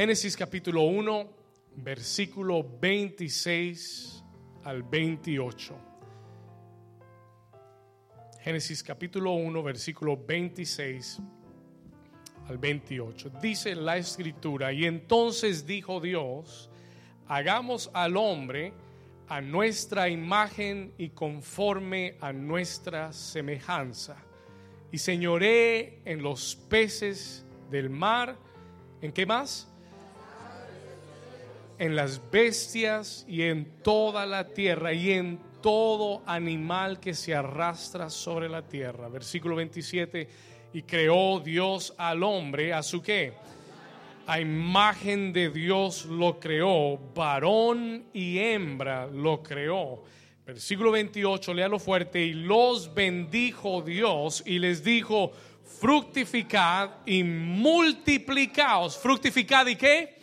Génesis capítulo 1, versículo 26 al 28. Génesis capítulo 1, versículo 26 al 28. Dice la escritura, y entonces dijo Dios, hagamos al hombre a nuestra imagen y conforme a nuestra semejanza. Y señoré en los peces del mar, ¿en qué más? En las bestias y en toda la tierra y en todo animal que se arrastra sobre la tierra. Versículo 27, y creó Dios al hombre a su qué? a imagen de Dios lo creó, varón y hembra lo creó. Versículo 28, léalo fuerte, y los bendijo Dios y les dijo, fructificad y multiplicaos. ¿Fructificad y qué?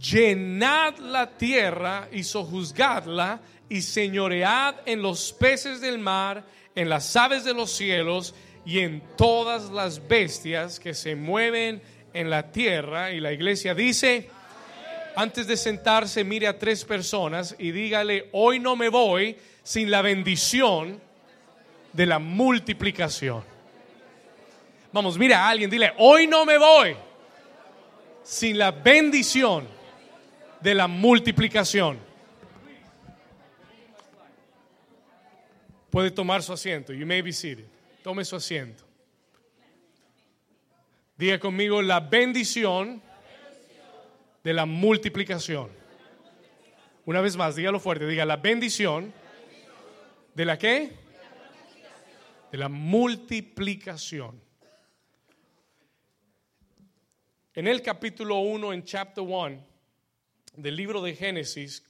Llenad la tierra y sojuzgadla y señoread en los peces del mar, en las aves de los cielos y en todas las bestias que se mueven en la tierra y la iglesia dice, antes de sentarse, mire a tres personas y dígale, hoy no me voy sin la bendición de la multiplicación. Vamos, mira a alguien, dile, hoy no me voy sin la bendición de la multiplicación. Puede tomar su asiento. You may be seated. Tome su asiento. Diga conmigo la bendición de la multiplicación. Una vez más, dígalo fuerte, diga la bendición de la qué? De la multiplicación. En el capítulo 1, en chapter 1 del libro de Génesis,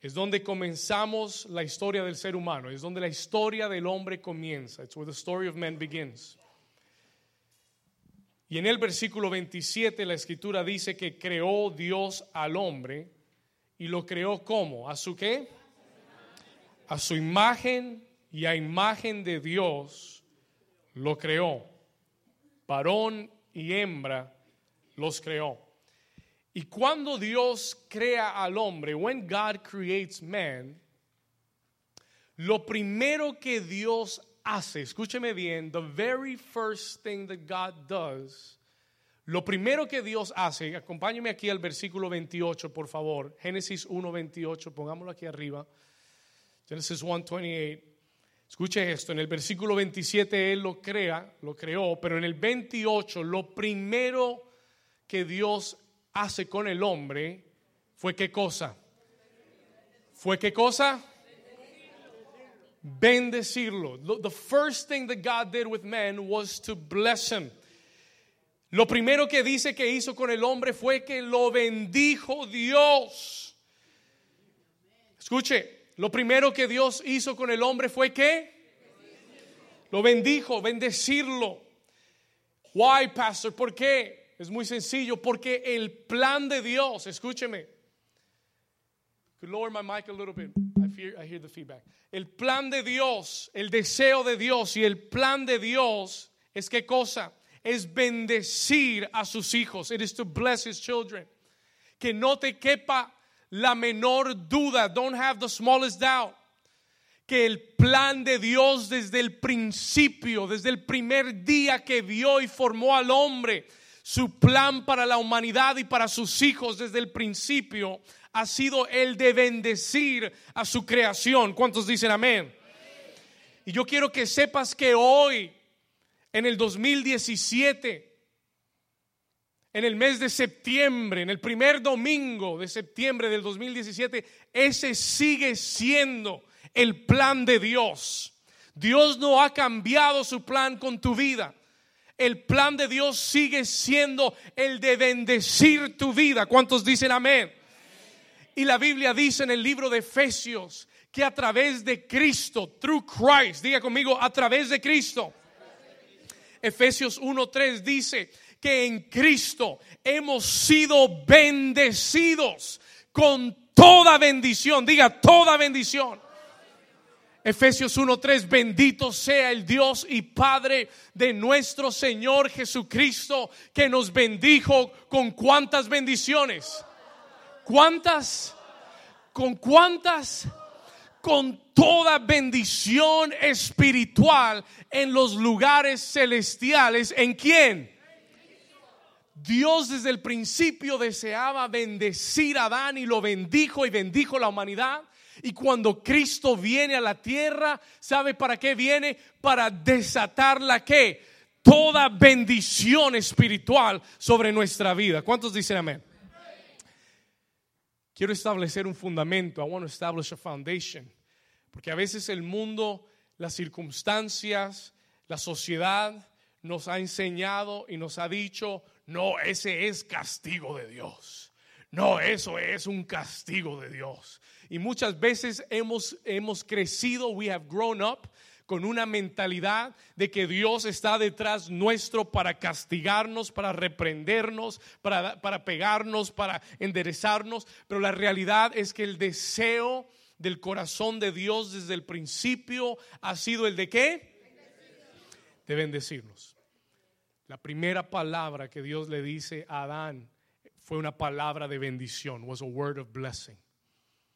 es donde comenzamos la historia del ser humano, es donde la historia del hombre comienza. It's where the story of man begins. Y en el versículo 27 la escritura dice que creó Dios al hombre y lo creó como, ¿a su qué? A su imagen y a imagen de Dios lo creó. Varón y hembra los creó. Y cuando Dios crea al hombre, when God creates man, lo primero que Dios hace, escúcheme bien, the very first thing that God does, lo primero que Dios hace, acompáñeme aquí al versículo 28, por favor, Génesis 1, 28, pongámoslo aquí arriba, Génesis 1, 28. Escuche esto, en el versículo 27 Él lo crea, lo creó, pero en el 28 lo primero que Dios hace con el hombre fue qué cosa? ¿Fue qué cosa? bendecirlo. The first thing that God did with man was to bless him. Lo primero que dice que hizo con el hombre fue que lo bendijo Dios. Escuche, lo primero que Dios hizo con el hombre fue que lo bendijo, bendecirlo. Why, pastor? ¿Por qué? Es muy sencillo, porque el plan de Dios, escúcheme. Could lower my mic a little bit. I hear the feedback. El plan de Dios, el deseo de Dios y el plan de Dios es qué cosa? Es bendecir a sus hijos. It is to bless his children. Que no te quepa la menor duda. Don't have the smallest doubt. Que el plan de Dios desde el principio, desde el primer día que vio y formó al hombre, su plan para la humanidad y para sus hijos desde el principio ha sido el de bendecir a su creación. ¿Cuántos dicen amén? Y yo quiero que sepas que hoy, en el 2017, en el mes de septiembre, en el primer domingo de septiembre del 2017, ese sigue siendo el plan de Dios. Dios no ha cambiado su plan con tu vida. El plan de Dios sigue siendo el de bendecir tu vida. ¿Cuántos dicen amén? Y la Biblia dice en el libro de Efesios que a través de Cristo, through Christ, diga conmigo, a través de Cristo. Efesios 1.3 dice que en Cristo hemos sido bendecidos con toda bendición, diga toda bendición Efesios 1:3, bendito sea el Dios y Padre de nuestro Señor Jesucristo, que nos bendijo con cuántas bendiciones. ¿Cuántas? ¿Con cuántas? Con toda bendición espiritual en los lugares celestiales. ¿En quién? Dios desde el principio deseaba bendecir a Adán y lo bendijo y bendijo la humanidad. Y cuando Cristo viene a la tierra, ¿sabe para qué viene? Para desatar la que? Toda bendición espiritual sobre nuestra vida. ¿Cuántos dicen amén? Quiero establecer un fundamento. I want to establish a foundation. Porque a veces el mundo, las circunstancias, la sociedad nos ha enseñado y nos ha dicho, no, ese es castigo de Dios. No, eso es un castigo de Dios. Y muchas veces hemos, hemos crecido, we have grown up con una mentalidad de que Dios está detrás nuestro para castigarnos, para reprendernos, para, para pegarnos, para enderezarnos. Pero la realidad es que el deseo del corazón de Dios desde el principio ha sido el de qué? De bendecirnos. La primera palabra que Dios le dice a Adán fue una palabra de bendición, was a word of blessing.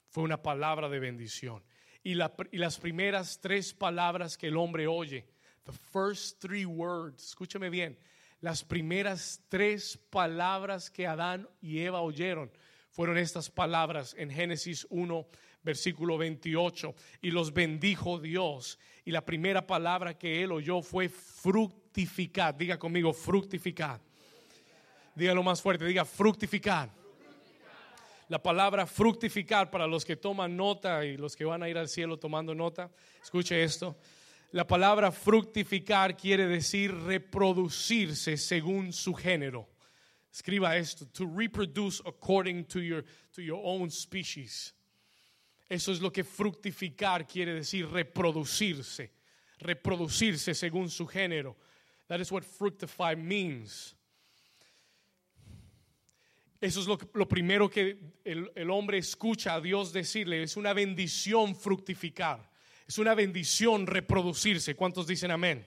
Fue una palabra de bendición. Y, las primeras tres palabras que el hombre oye, the first three words, escúcheme bien, las primeras tres palabras que Adán y Eva oyeron fueron estas palabras en Génesis 1, versículo 28. Y los bendijo Dios. Y la primera palabra que él oyó fue fructificar. Diga conmigo, fructificar. Dígalo más fuerte, diga fructificar. La palabra fructificar para los que toman nota y los que van a ir al cielo tomando nota, escuche esto. La palabra fructificar quiere decir reproducirse según su género. Escriba esto, to reproduce according to your, to your own species. Eso es lo que fructificar quiere decir, reproducirse, reproducirse según su género. That is what fructify means. Eso es lo, primero que el, el, hombre escucha a Dios decirle. Es una bendición fructificar. Es una bendición reproducirse. ¿Cuántos dicen amén?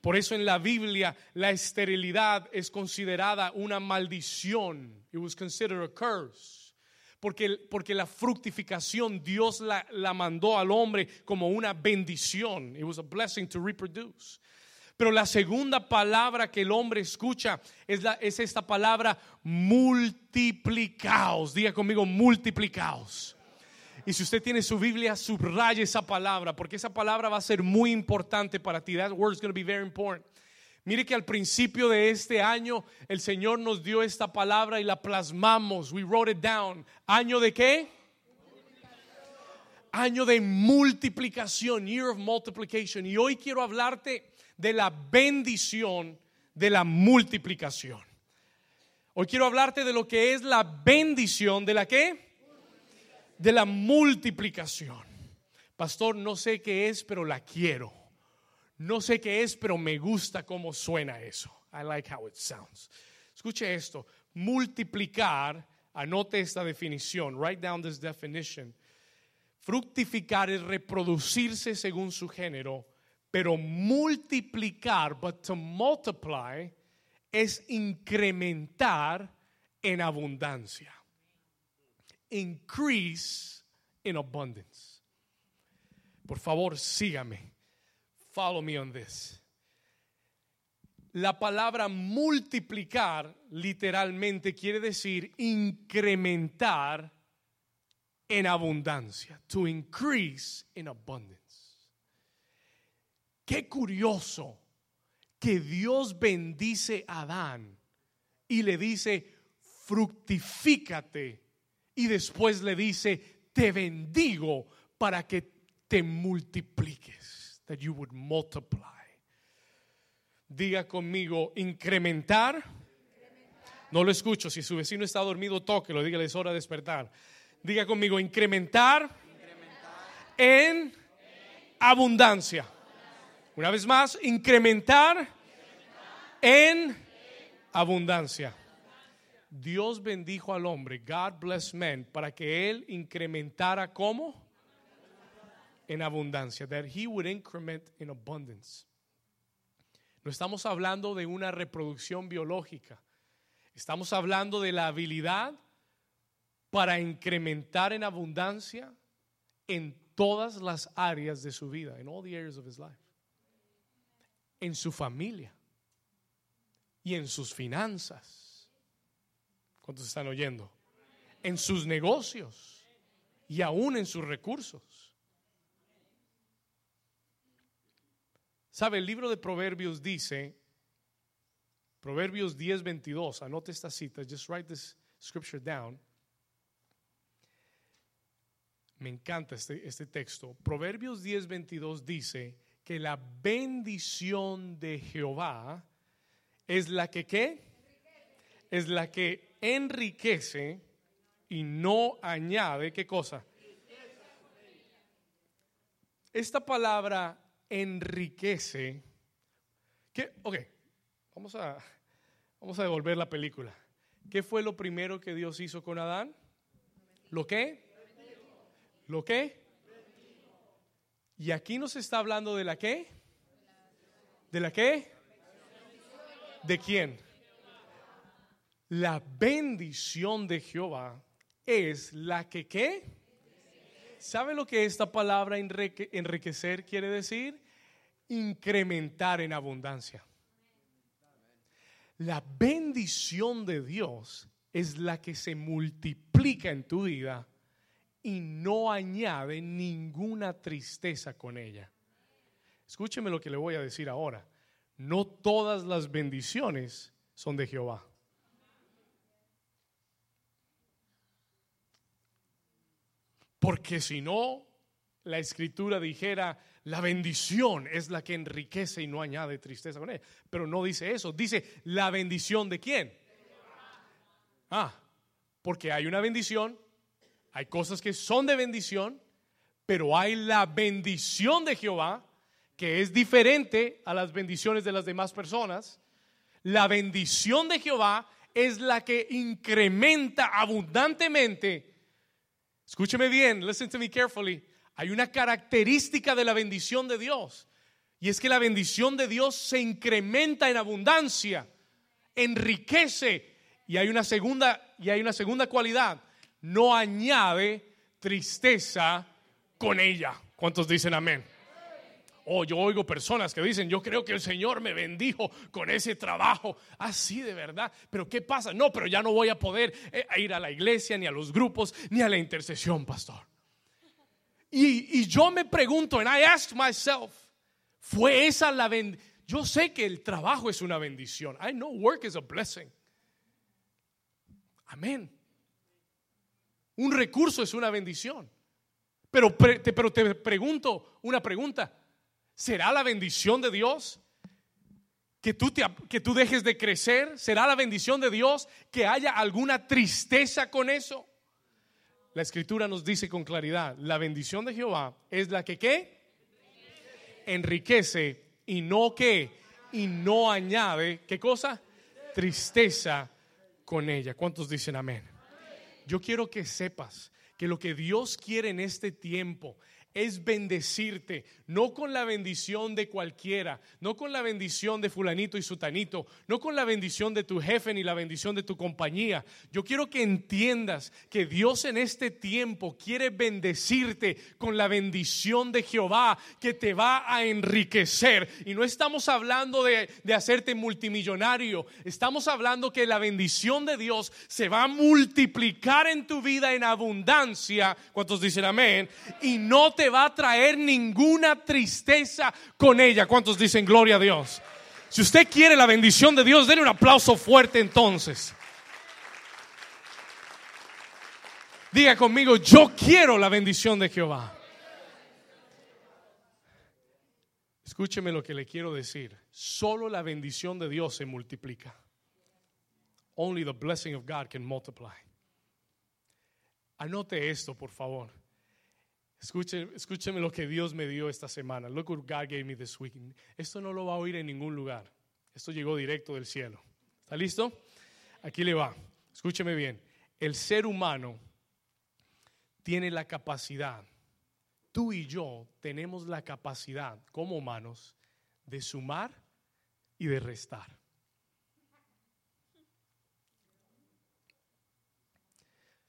Por eso en la Biblia la esterilidad es considerada una maldición. It was considered a curse. Porque, porque la fructificación Dios la, la mandó al hombre como una bendición. It was a blessing to reproduce. Pero la segunda palabra que el hombre escucha es, la, es esta palabra multiplicaos. Diga conmigo, multiplicaos. Y si usted tiene su Biblia, subraye esa palabra, porque esa palabra va a ser muy importante para ti. That word is going to be very important. Mire que al principio de este año el Señor nos dio esta palabra y la plasmamos. We wrote it down. ¿Año de qué? Año de multiplicación, year of multiplication. Y hoy quiero hablarte de la bendición de la multiplicación. Hoy quiero hablarte de lo que es la bendición de la qué? De la multiplicación. Pastor, no sé qué es, pero la quiero. No sé qué es, pero me gusta cómo suena eso. I like how it sounds. Escuche esto. Multiplicar, anote esta definición. Write down this definition. Fructificar es reproducirse según su género pero multiplicar, but to multiply, es incrementar en abundancia. Increase in abundance. Por favor, sígame. Follow me on this. La palabra multiplicar literalmente quiere decir incrementar en abundancia. To increase in abundance. Qué curioso que Dios bendice a Adán y le dice, fructifícate. Y después le dice, te bendigo para que te multipliques. That you would multiply. Diga conmigo, incrementar. No lo escucho. Si su vecino está dormido, toque, lo diga, es hora de despertar. Diga conmigo, incrementar, en abundancia. Una vez más, incrementar en abundancia. Dios bendijo al hombre, God bless men, para que él incrementara como en abundancia, that he would increment in abundance. No estamos hablando de una reproducción biológica. Estamos hablando de la habilidad para incrementar en abundancia en todas las áreas de su vida, en all the areas of his life. En su familia y en sus finanzas. ¿Cuántos están oyendo? En sus negocios y aún en sus recursos. Sabe, el libro de Proverbios dice, Proverbios 10, 22, anote esta cita, just write this scripture down. Me encanta este, este texto. Proverbios 10, 22 dice que la bendición de Jehová es la que qué? Es la que enriquece y no añade, ¿qué cosa? Esta palabra enriquece. ¿Qué? Ok, vamos a, vamos a devolver la película. ¿Qué fue lo primero que Dios hizo con Adán? ¿Lo qué? ¿Lo qué? Y aquí nos está hablando de la qué? ¿De la qué? ¿De quién? La bendición de Jehová es la que qué? ¿Sabe lo que esta palabra enriquecer quiere decir? Incrementar en abundancia. La bendición de Dios es la que se multiplica en tu vida y no añade ninguna tristeza con ella. Escúcheme lo que le voy a decir ahora. No todas las bendiciones son de Jehová. Porque si no, la escritura dijera, la bendición es la que enriquece y no añade tristeza con ella. Pero no dice eso, dice la bendición de quién. Ah, porque hay una bendición, hay cosas que son de bendición, pero hay la bendición de Jehová, que es diferente a las bendiciones de las demás personas. La bendición de Jehová es la que incrementa abundantemente Escúcheme bien, listen to me carefully. Hay una característica de la bendición de Dios. Y es que la bendición de Dios se incrementa en abundancia, enriquece. Y hay una segunda, y hay una segunda cualidad. No añade tristeza con ella. ¿Cuántos dicen amén? Oh, yo oigo personas que dicen, yo creo que el Señor me bendijo con ese trabajo. Así ah, de verdad. Pero ¿qué pasa? No, pero ya no voy a poder eh, ir a la iglesia, ni a los grupos, ni a la intercesión, pastor. Y, yo me pregunto, and I ask myself, ¿fue esa la bendición? Yo sé que el trabajo es una bendición. I know work is a blessing. Amén. Un recurso es una bendición. Pero, pero te pregunto una pregunta. ¿Será la bendición de Dios? Que tú, te, que tú dejes de crecer. ¿Será la bendición de Dios que haya alguna tristeza con eso? La escritura nos dice con claridad, la bendición de Jehová es la que ¿qué? Enriquece y no que y no añade, ¿qué cosa? Tristeza con ella. ¿Cuántos dicen amén? Yo quiero que sepas que lo que Dios quiere en este tiempo es bendecirte, no con la bendición de cualquiera, no con la bendición de fulanito y sutanito, no con la bendición de tu jefe ni la bendición de tu compañía. Yo quiero que entiendas que Dios en este tiempo quiere bendecirte con la bendición de Jehová que te va a enriquecer. Y no estamos hablando de, de hacerte multimillonario, estamos hablando que la bendición de Dios se va a multiplicar en tu vida en abundancia. ¿Cuántos dicen amén? Y no te va a traer ninguna tristeza con ella. ¿Cuántos dicen gloria a Dios? Si usted quiere la bendición de Dios, denle un aplauso fuerte entonces. Diga conmigo, yo quiero la bendición de Jehová. Escúcheme lo que le quiero decir. Solo la bendición de Dios se multiplica. Only the blessing of God can multiply. Anote esto, por favor. Escúcheme, lo que Dios me dio esta semana. Look what God gave me this week. Esto no lo va a oír en ningún lugar. Esto llegó directo del cielo. ¿Está listo? Aquí le va. Escúcheme bien. El ser humano tiene la capacidad tú y yo tenemos la capacidad como humanos de sumar y de restar.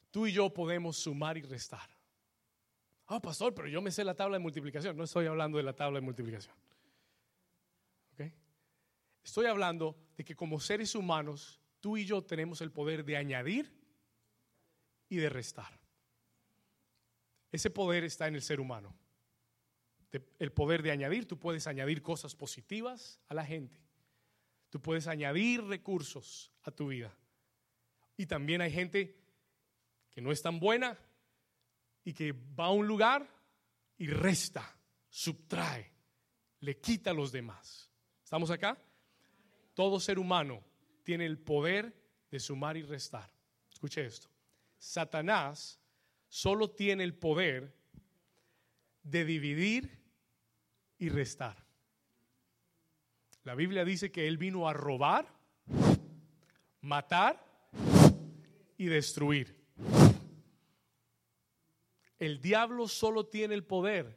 Tú y yo podemos sumar y restar. Ah, pastor, pero yo me sé la tabla de multiplicación. No estoy hablando de la tabla de multiplicación. Estoy hablando de que como seres humanos, tú y yo tenemos el poder de añadir y de restar. Ese poder está en el ser humano. El poder de añadir, tú puedes añadir cosas positivas a la gente. Tú puedes añadir recursos a tu vida. Y también hay gente que no es tan buena y que va a un lugar y resta, subtrae, le quita a los demás. ¿Estamos acá? Todo ser humano tiene el poder de sumar y restar. Escuche esto. Satanás solo tiene el poder de dividir y restar. La Biblia dice que Él vino a robar, matar y destruir. El diablo solo tiene el poder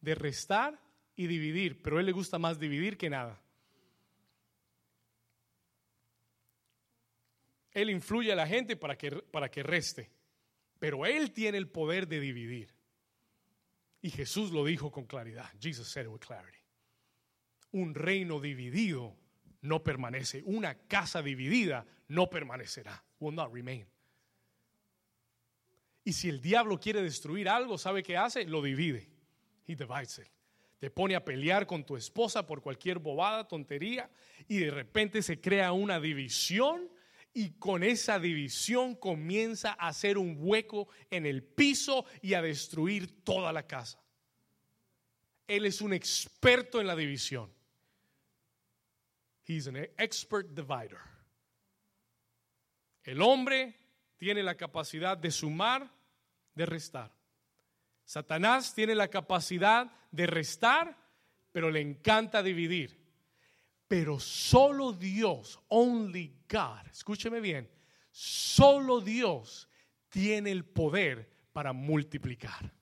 de restar y dividir, pero a él le gusta más dividir que nada. Él influye a la gente para que, para que reste, pero Él tiene el poder de dividir. Y Jesús lo dijo con claridad. Jesus said it with clarity. Un reino dividido no permanece. Una casa dividida no permanecerá. Will not remain. Y si el diablo quiere destruir algo, ¿sabe qué hace? Lo divide. He divides it. Te pone a pelear con tu esposa por cualquier bobada, tontería, y de repente se crea una división y con esa división comienza a hacer un hueco en el piso y a destruir toda la casa. Él es un experto en la división. He's an expert divider. El hombre tiene la capacidad de sumar, de restar. Satanás tiene la capacidad de restar, pero le encanta dividir. Pero solo Dios, only God, escúcheme bien, solo Dios tiene el poder para multiplicar.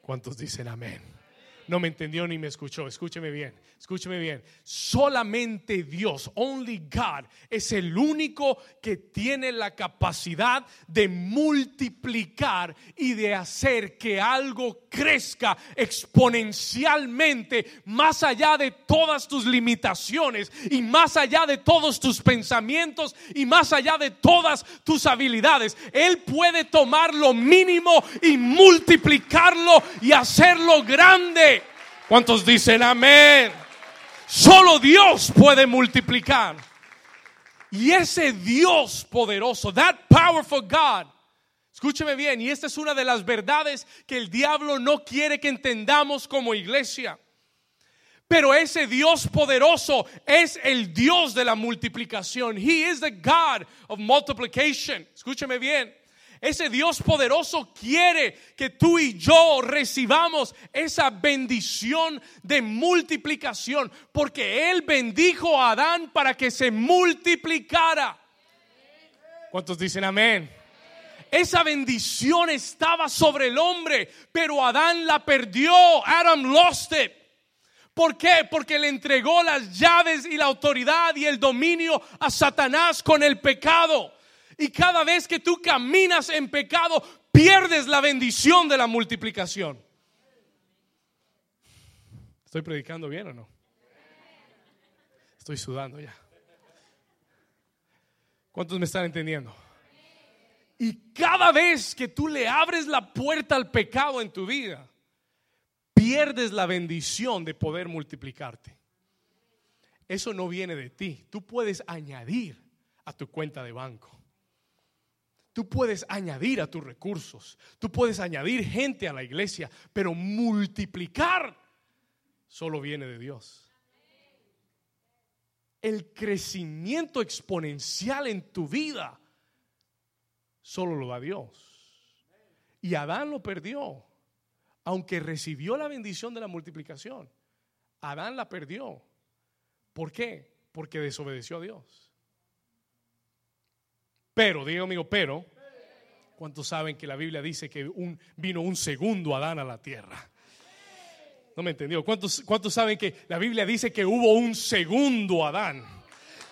¿Cuántos dicen amén? No me entendió ni me escuchó, escúcheme bien. Escúcheme bien, solamente Dios, only God, es el único que tiene la capacidad de multiplicar y de hacer que algo crezca exponencialmente más allá de todas tus limitaciones y más allá de todos tus pensamientos y más allá de todas tus habilidades. Él puede tomar lo mínimo y multiplicarlo y hacerlo grande. ¿Cuántos dicen amén? Solo Dios puede multiplicar. Y ese Dios poderoso, that powerful God, escúcheme bien, y esta es una de las verdades que el diablo no quiere que entendamos como iglesia. Pero ese Dios poderoso es el Dios de la multiplicación. He is the God of multiplication. Escúcheme bien. Ese Dios poderoso quiere que tú y yo recibamos esa bendición de multiplicación, porque Él bendijo a Adán para que se multiplicara. ¿Cuántos dicen amén? Esa bendición estaba sobre el hombre, pero Adán la perdió. Adam lost it. ¿Por qué? Porque le entregó las llaves y la autoridad y el dominio a Satanás con el pecado. Y cada vez que tú caminas en pecado, pierdes la bendición de la multiplicación. ¿Estoy predicando bien o no? Estoy sudando ya. ¿Cuántos me están entendiendo? Y cada vez que tú le abres la puerta al pecado en tu vida, pierdes la bendición de poder multiplicarte. Eso no viene de ti. Tú puedes añadir a tu cuenta de banco. Tú puedes añadir a tus recursos, tú puedes añadir gente a la iglesia, pero multiplicar solo viene de Dios. El crecimiento exponencial en tu vida solo lo da Dios. Y Adán lo perdió, aunque recibió la bendición de la multiplicación. Adán la perdió. ¿Por qué? Porque desobedeció a Dios. Pero, diga amigo, pero, ¿Cuántos saben que la Biblia dice que un, vino un segundo Adán a la tierra? No me entendió. ¿Cuántos, ¿Cuántos saben que la Biblia dice que hubo un segundo Adán?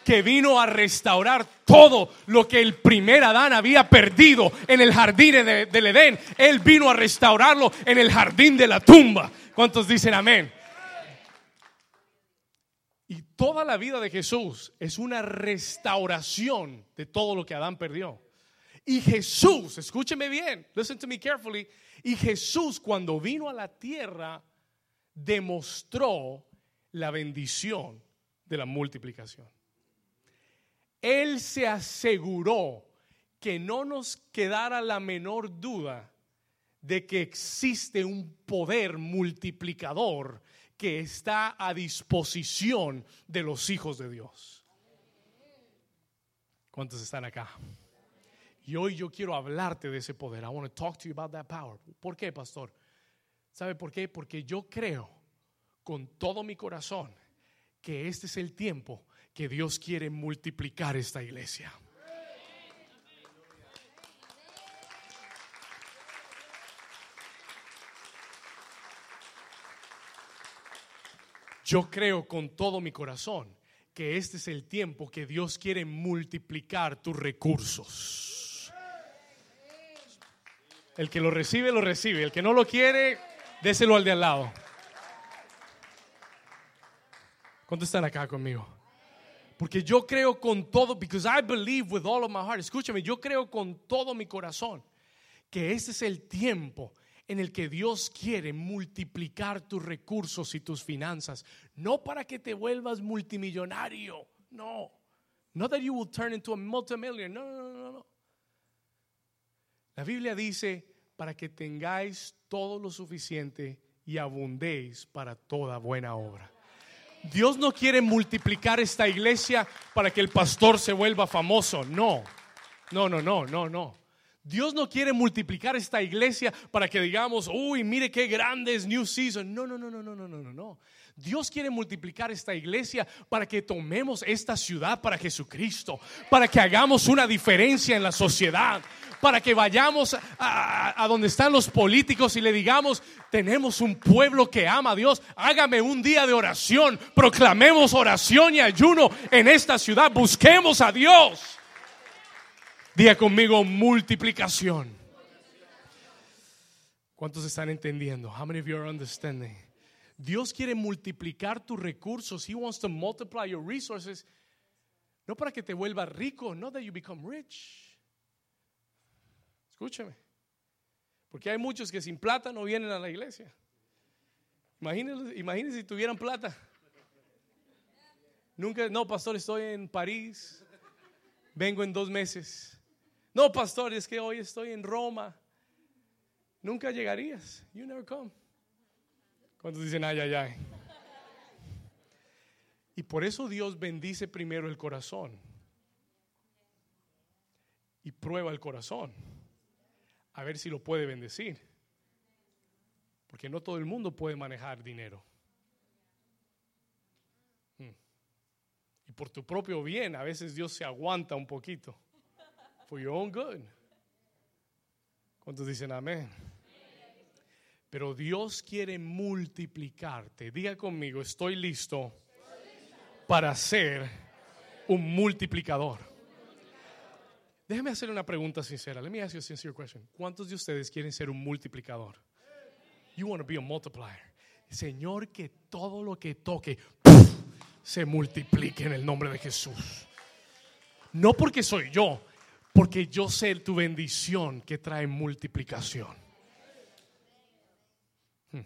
Que vino a restaurar todo lo que el primer Adán había perdido en el jardín de, del Edén. Él vino a restaurarlo en el jardín de la tumba. ¿Cuántos dicen amén? Toda la vida de Jesús es una restauración de todo lo que Adán perdió. Y Jesús, escúcheme bien, listen to me carefully. Y Jesús cuando vino a la tierra demostró la bendición de la multiplicación. Él se aseguró que no nos quedara la menor duda de que existe un poder multiplicador que está a disposición de los hijos de Dios. ¿Cuántos están acá? Y hoy yo quiero hablarte de ese poder. I want to talk to you about that power. ¿Por qué, pastor? ¿Sabe por qué? Porque yo creo con todo mi corazón que este es el tiempo que Dios quiere multiplicar esta iglesia. Yo creo con todo mi corazón que este es el tiempo que Dios quiere multiplicar tus recursos. El que lo recibe, lo recibe. El que no lo quiere, déselo al de al lado. ¿Cuántos están acá conmigo? Porque yo creo con todo, because I believe with all of my heart. Escúchame, yo creo con todo mi corazón que este es el tiempo en el que Dios quiere multiplicar tus recursos y tus finanzas, no para que te vuelvas multimillonario, no. Not that you will turn into a multimillionaire. No, no, no, no. La Biblia dice para que tengáis todo lo suficiente y abundéis para toda buena obra. Dios no quiere multiplicar esta iglesia para que el pastor se vuelva famoso. No, no, no, no, no, no. Dios no quiere multiplicar esta iglesia para que digamos, uy, mire qué grande es New Season. No, no, no, no, no, no, no, no. Dios quiere multiplicar esta iglesia para que tomemos esta ciudad para Jesucristo, para que hagamos una diferencia en la sociedad, para que vayamos a, donde están los políticos y le digamos, tenemos un pueblo que ama a Dios, hágame un día de oración, proclamemos oración y ayuno en esta ciudad, busquemos a Dios. Diga conmigo multiplicación. ¿Cuántos están entendiendo? How many of you are understanding? Dios quiere multiplicar tus recursos. He wants to multiply your resources. No para que te vuelvas rico, no that you become rich. Escúchame. Porque hay muchos que sin plata no vienen a la iglesia. Imagínense, si tuvieran plata. Nunca, no, pastor, estoy en París. Vengo en dos meses. No, pastor, es que hoy estoy en Roma. Nunca llegarías. You never come. ¿Cuántos dicen ay, ay, ay? Y por eso Dios bendice primero el corazón. Y prueba el corazón a ver si lo puede bendecir. Porque no todo el mundo puede manejar dinero. Hmm. Y por tu propio bien, a veces Dios se aguanta un poquito. For your own good. ¿Cuántos dicen amén? Pero Dios quiere multiplicarte. Diga conmigo, estoy listo para ser un multiplicador. Déjeme hacer una pregunta sincera. Let me ask you a sincere question. ¿Cuántos de ustedes quieren ser un multiplicador? You want to be a multiplier. Señor, que todo lo que toque se multiplique en el nombre de Jesús. No porque soy yo, porque yo sé tu bendición que trae multiplicación. Hmm.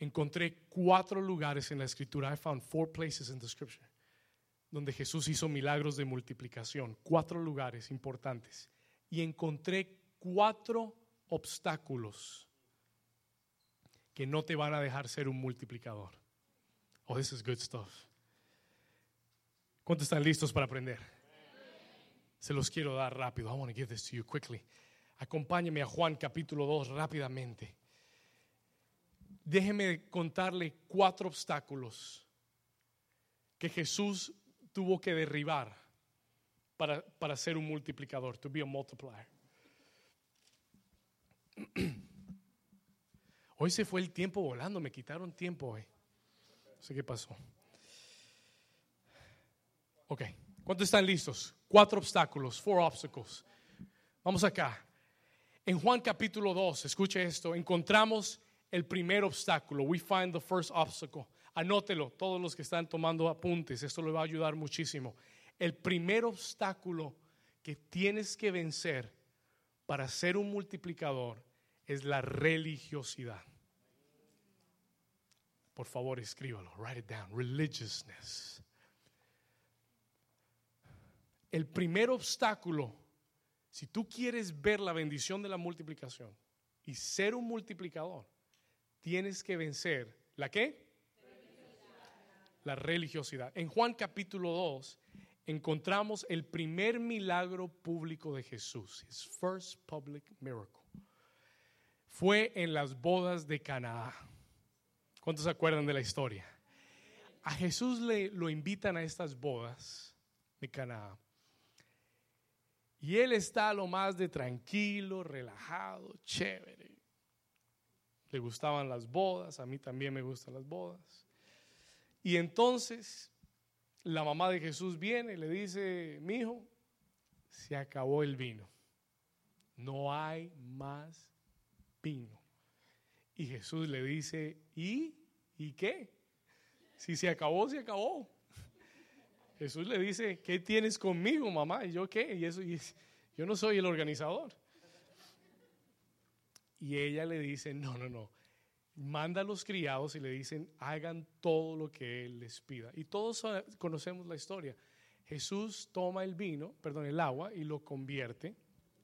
Encontré cuatro lugares en la escritura. I found four places in the scripture donde Jesús hizo milagros de multiplicación, cuatro lugares importantes, y encontré cuatro obstáculos que no te van a dejar ser un multiplicador. Oh, this is good stuff. ¿Cuántos están listos para aprender? Se los quiero dar rápido. I want to give this to you quickly. Acompáñeme a Juan capítulo 2 rápidamente. Déjeme contarle cuatro obstáculos que Jesús tuvo que derribar para, para ser un multiplicador, to be a multiplier. Hoy se fue el tiempo volando, me quitaron tiempo hoy. No sé qué pasó. Ok, ¿cuántos están listos? Cuatro obstáculos, four obstacles. Vamos acá. En Juan capítulo 2, escuche esto, encontramos el primer obstáculo. We find the first obstacle. Anótelo, todos los que están tomando apuntes, esto le va a ayudar muchísimo. El primer obstáculo que tienes que vencer para ser un multiplicador es la religiosidad. Por favor, escríbalo, write it down. Religiousness. El primer obstáculo, si tú quieres ver la bendición de la multiplicación y ser un multiplicador, tienes que vencer la qué? La religiosidad. En Juan capítulo 2 encontramos el primer milagro público de Jesús, his first public miracle. Fue en las bodas de Canaá. ¿Cuántos se acuerdan de la historia? A Jesús le lo invitan a estas bodas de Canaá. Y él está lo más de tranquilo, relajado, chévere. Le gustaban las bodas, a mí también me gustan las bodas. Y entonces la mamá de Jesús viene y le dice, mi hijo, se acabó el vino. No hay más vino. Y Jesús le dice, ¿y? ¿Y qué? Si se acabó, se acabó. Jesús le dice, ¿qué tienes conmigo, mamá? ¿Y yo qué? Y eso, yo no soy el organizador. Y ella le dice, no, no, no manda a los criados y le dicen, hagan todo lo que Él les pida. Y todos conocemos la historia. Jesús toma el vino, perdón, el agua y lo convierte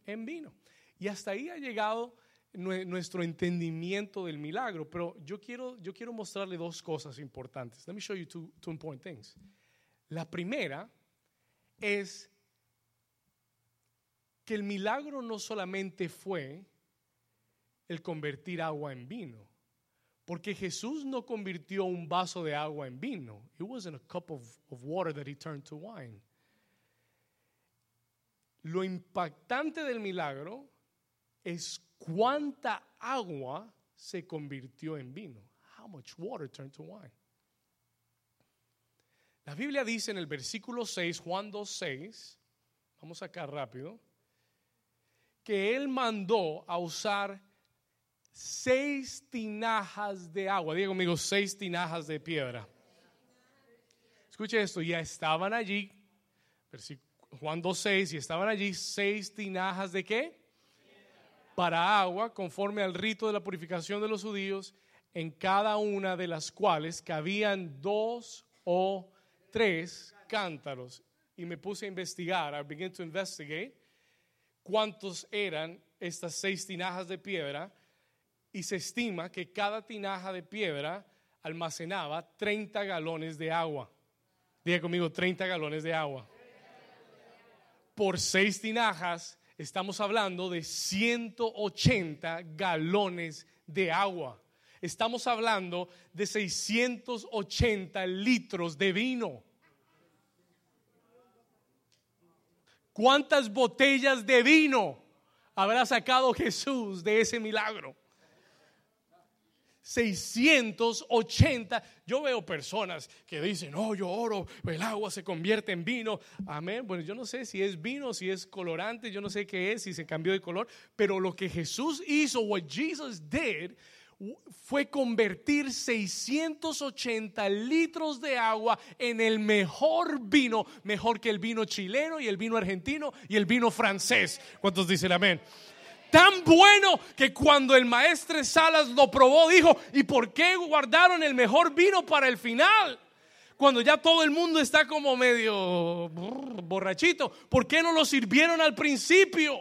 en vino. Y hasta ahí ha llegado nuestro entendimiento del milagro. Pero yo quiero, yo quiero mostrarle dos cosas importantes. Let me show you two important things. La primera es que el milagro no solamente fue el convertir agua en vino, porque Jesús no convirtió un vaso de agua en vino. It wasn't a cup of, of water that he turned to wine. Lo impactante del milagro es cuánta agua se convirtió en vino. How much water turned to wine. La Biblia dice en el versículo 6, Juan 2.6, vamos acá rápido, que él mandó a usar seis tinajas de agua. Diga conmigo, seis tinajas de piedra. Escuche esto, ya estaban allí, Juan 2.6, y estaban allí seis tinajas de qué? Para agua, conforme al rito de la purificación de los judíos, en cada una de las cuales cabían dos o tres cántaros. Y me puse a investigar, I began to investigate, cuántos eran estas seis tinajas de piedra y se estima que cada tinaja de piedra almacenaba 30 galones de agua. Diga conmigo, 30 galones de agua. Por seis tinajas estamos hablando de 180 galones de agua. Estamos hablando de 680 litros de vino. ¿Cuántas botellas de vino habrá sacado Jesús de ese milagro? 680. Yo veo personas que dicen, no, yo oro, el agua se convierte en vino. Amén. Bueno, yo no sé si es vino, si es colorante, yo no sé qué es, si se cambió de color, pero lo que Jesús hizo, what Jesus did, fue convertir 680 litros de agua en el mejor vino, mejor que el vino chileno y el vino argentino y el vino francés. ¿Cuántos dicen amén? tan bueno que cuando el maestre Salas lo probó, dijo, ¿y por qué guardaron el mejor vino para el final? Cuando ya todo el mundo está como medio borrachito, ¿por qué no lo sirvieron al principio?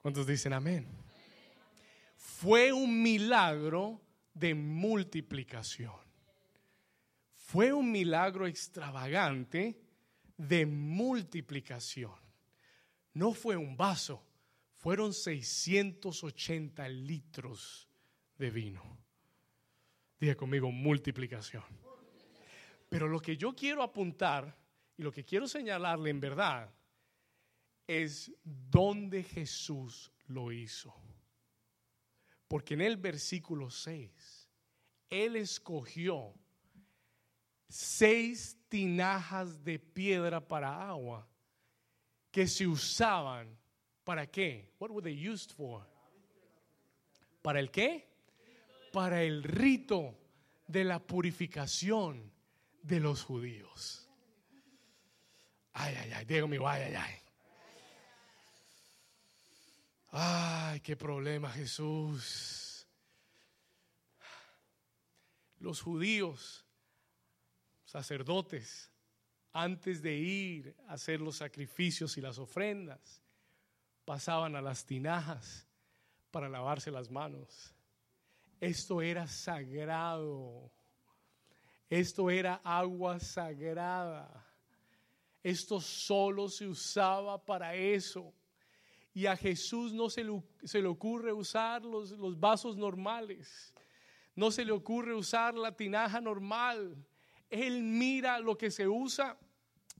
¿Cuántos dicen amén? Fue un milagro de multiplicación. Fue un milagro extravagante de multiplicación. No fue un vaso fueron 680 litros de vino. Diga conmigo, multiplicación. Pero lo que yo quiero apuntar y lo que quiero señalarle en verdad es dónde Jesús lo hizo. Porque en el versículo 6, Él escogió seis tinajas de piedra para agua que se usaban para qué? What were they used for? ¿Para el qué? Para el rito de la purificación de los judíos. Ay, ay, ay, Diego ay, ay, ay. Ay, qué problema, Jesús. Los judíos, sacerdotes, antes de ir a hacer los sacrificios y las ofrendas, pasaban a las tinajas para lavarse las manos. Esto era sagrado. Esto era agua sagrada. Esto solo se usaba para eso. Y a Jesús no se le, ocurre usar los, vasos normales. No se le ocurre usar la tinaja normal. Él mira lo que se usa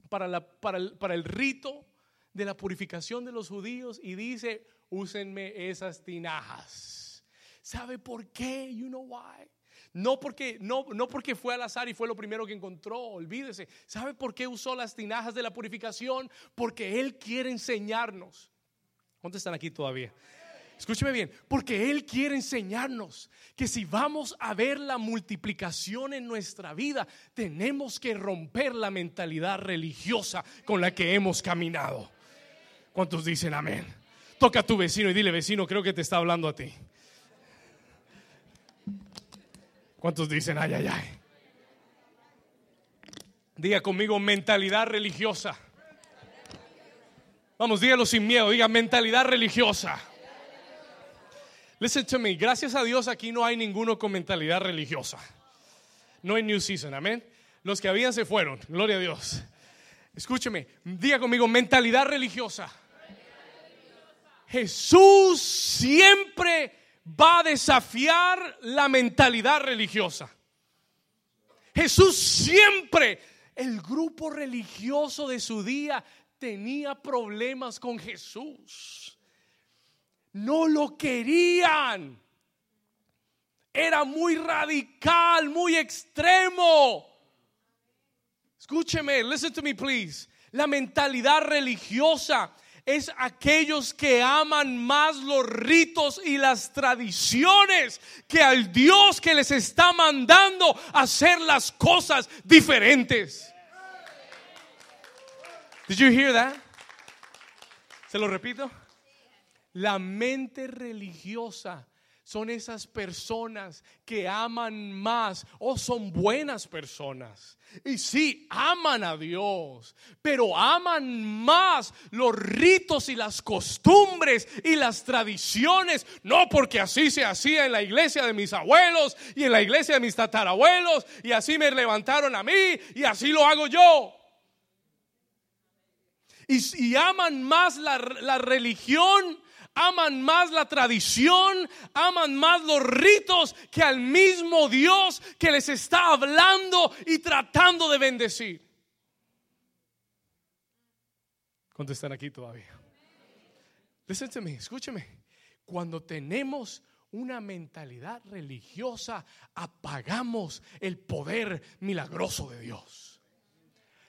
para el rito de la purificación de los judíos y dice, úsenme esas tinajas. ¿Sabe por qué? You know why? No porque, no, no porque fue al azar y fue lo primero que encontró, olvídese. ¿Sabe por qué usó las tinajas de la purificación? Porque Él quiere enseñarnos ¿Cuántos están aquí todavía? Escúcheme bien, porque Él quiere enseñarnos que si vamos a ver la multiplicación en nuestra vida, tenemos que romper la mentalidad religiosa con la que hemos caminado. ¿Cuántos dicen amén? Toca a tu vecino y dile, vecino, creo que te está hablando a ti. ¿Cuántos dicen, ay, ay, ay? Diga conmigo, mentalidad religiosa. Vamos, dígalo sin miedo, diga mentalidad religiosa. Listen to me, gracias a Dios aquí no hay ninguno con mentalidad religiosa. No hay New Season, amén. Los que habían se fueron, gloria a Dios. Escúcheme, diga conmigo, mentalidad religiosa. Jesús siempre va a desafiar la mentalidad religiosa. Jesús siempre, el grupo religioso de su día, tenía problemas con Jesús. No lo querían. Era muy radical, muy extremo. Escúcheme, listen to me please. La mentalidad religiosa es aquellos que aman más los ritos y las tradiciones que al Dios que les está mandando hacer las cosas diferentes. Did you hear that? ¿Se lo repito? La mente religiosa son esas personas que aman más o son buenas personas. Y sí, aman a Dios, pero aman más los ritos y las costumbres y las tradiciones, no porque así se hacía en la iglesia de mis abuelos y en la iglesia de mis tatarabuelos y así me levantaron a mí y así lo hago yo. Y, aman más la, la religión aman más la tradición, aman más los ritos que al mismo Dios que les está hablando y tratando de bendecir. ¿Cuántos están aquí todavía? Listen to me, escúcheme. Cuando tenemos una mentalidad religiosa, apagamos el poder milagroso de Dios.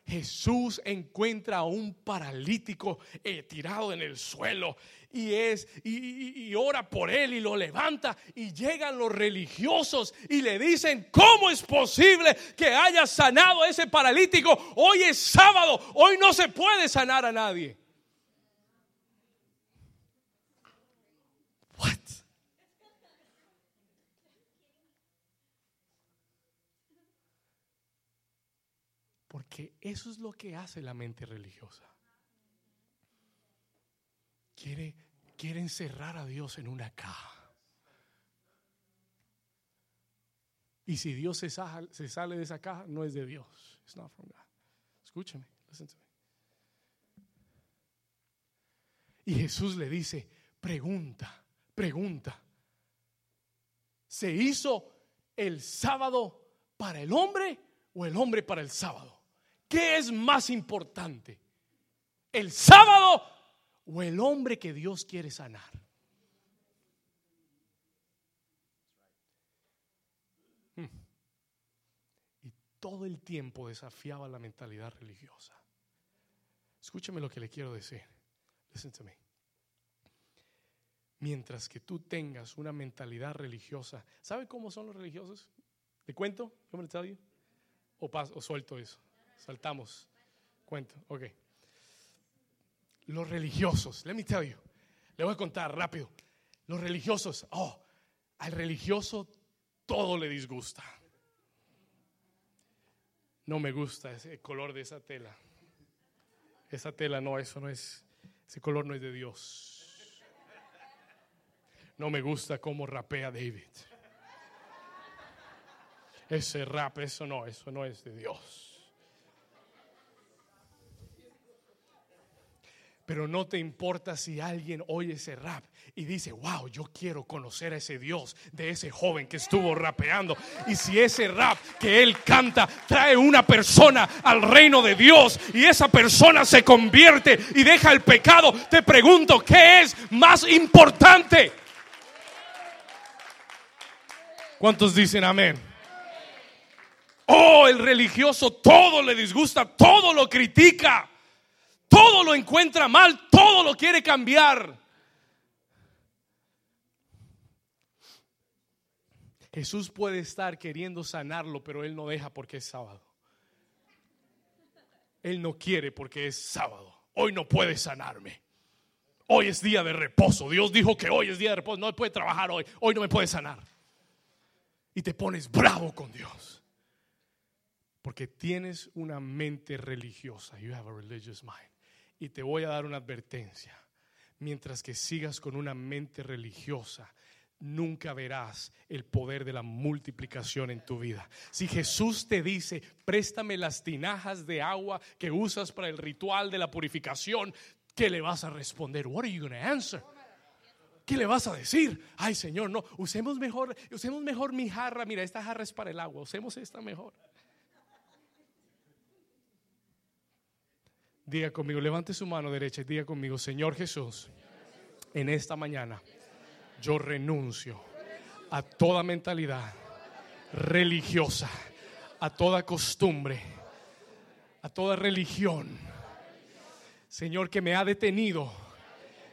Jesús encuentra a un paralítico eh, tirado en el suelo y es y, ora por él y lo levanta y llegan los religiosos y le dicen cómo es posible que haya sanado a ese paralítico hoy es sábado hoy no se puede sanar a nadie What? Porque eso es lo que hace la mente religiosa. Quiere, quiere encerrar a Dios en una caja. Y si Dios se, sale, se sale de esa caja, no es de Dios. It's. Escúchame. Y Jesús le dice, pregunta, pregunta. ¿Se hizo el sábado para el hombre o el hombre para el sábado? ¿Qué es más importante? ¿El sábado o el hombre que Dios quiere sanar? Hmm. Y todo el tiempo desafiaba la mentalidad religiosa. Escúcheme lo que le quiero decir. Listen to me. Mientras que tú tengas una mentalidad religiosa, ¿sabe cómo son los religiosos? ¿Le cuento? ¿Cómo le tell you? ¿O, o suelto eso? Saltamos. Cuento. Ok. Los religiosos, let me tell you. Le voy a contar rápido. Los religiosos, oh, al religioso todo le disgusta. No me gusta ese color de esa tela. Esa tela no, eso no es, ese color no es de Dios. No me gusta cómo rapea David. Ese rap, eso no, eso no es de Dios. Pero no te importa si alguien oye ese rap y dice, wow, yo quiero conocer a ese Dios de ese joven que estuvo rapeando. Y si ese rap que él canta trae una persona al reino de Dios y esa persona se convierte y deja el pecado, te pregunto, ¿qué es más importante? ¿Cuántos dicen amén? Oh, el religioso todo le disgusta, todo lo critica todo lo encuentra mal, todo lo quiere cambiar. Jesús puede estar queriendo sanarlo, pero Él no deja porque es sábado. Él no quiere porque es sábado. Hoy no puede sanarme. Hoy es día de reposo. Dios dijo que hoy es día de reposo. No puede trabajar hoy. Hoy no me puede sanar. Y te pones bravo con Dios. Porque tienes una mente religiosa. Y te voy a dar una advertencia. Mientras que sigas con una mente religiosa, nunca verás el poder de la multiplicación en tu vida. Si Jesús te dice, préstame las tinajas de agua que usas para el ritual de la purificación, ¿qué le vas a responder? What are you going answer? ¿Qué le vas a decir? Ay, Señor, no, usemos mejor, usemos mejor mi jarra. Mira, esta jarra es para el agua, usemos esta mejor. Diga conmigo, levante su mano derecha y diga conmigo, Señor Jesús, en esta mañana yo renuncio a toda mentalidad religiosa, a toda costumbre, a toda religión, Señor, que me ha detenido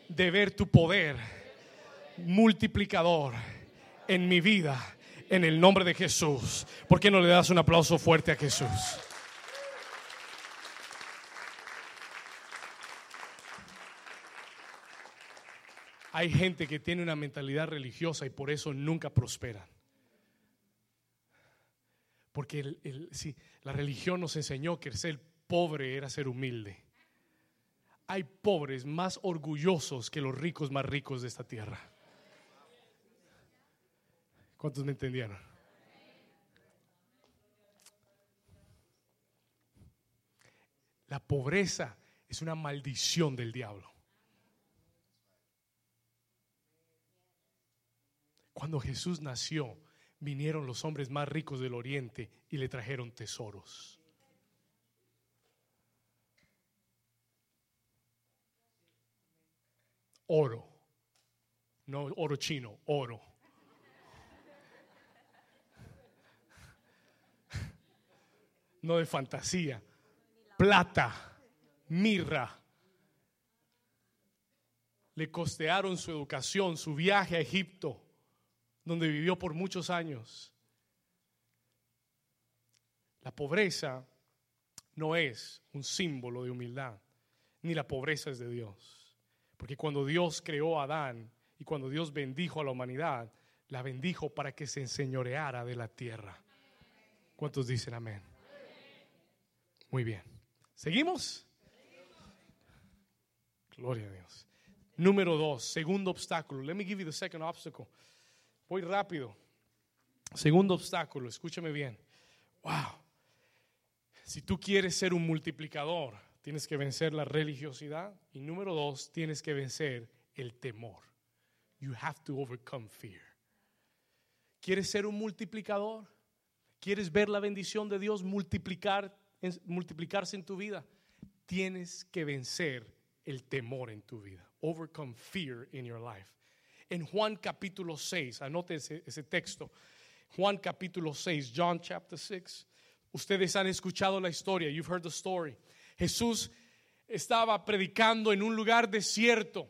de ver tu poder multiplicador en mi vida, en el nombre de Jesús. ¿Por qué no le das un aplauso fuerte a Jesús? Hay gente que tiene una mentalidad religiosa y por eso nunca prosperan. Porque la religión nos enseñó que ser pobre era ser humilde. Hay pobres más orgullosos que los ricos más ricos de esta tierra. ¿Cuántos me entendieron? La pobreza es una maldición del diablo. Cuando Jesús nació, vinieron los hombres más ricos del oriente y le trajeron tesoros. Oro, no oro chino, oro. No de fantasía, plata, mirra. Le costearon su educación, su viaje a Egipto donde vivió por muchos años. La pobreza no es un símbolo de humildad, ni la pobreza es de Dios. Porque cuando Dios creó a Adán y cuando Dios bendijo a la humanidad, la bendijo para que se enseñoreara de la tierra. ¿Cuántos dicen amén? Muy bien. ¿Seguimos? Gloria a Dios. Número dos, segundo obstáculo. Let me give you the second obstacle. Voy rápido. Segundo obstáculo, escúchame bien. Wow. Si tú quieres ser un multiplicador, tienes que vencer la religiosidad. Y número dos, tienes que vencer el temor. You have to overcome fear. ¿Quieres ser un multiplicador? ¿Quieres ver la bendición de Dios multiplicar multiplicarse en tu vida, tienes que vencer el temor en tu vida. Overcome fear in your life. En Juan capítulo 6, anote ese, texto. Juan capítulo 6, John chapter 6. Ustedes han escuchado la historia, you've heard the story. Jesús estaba predicando en un lugar desierto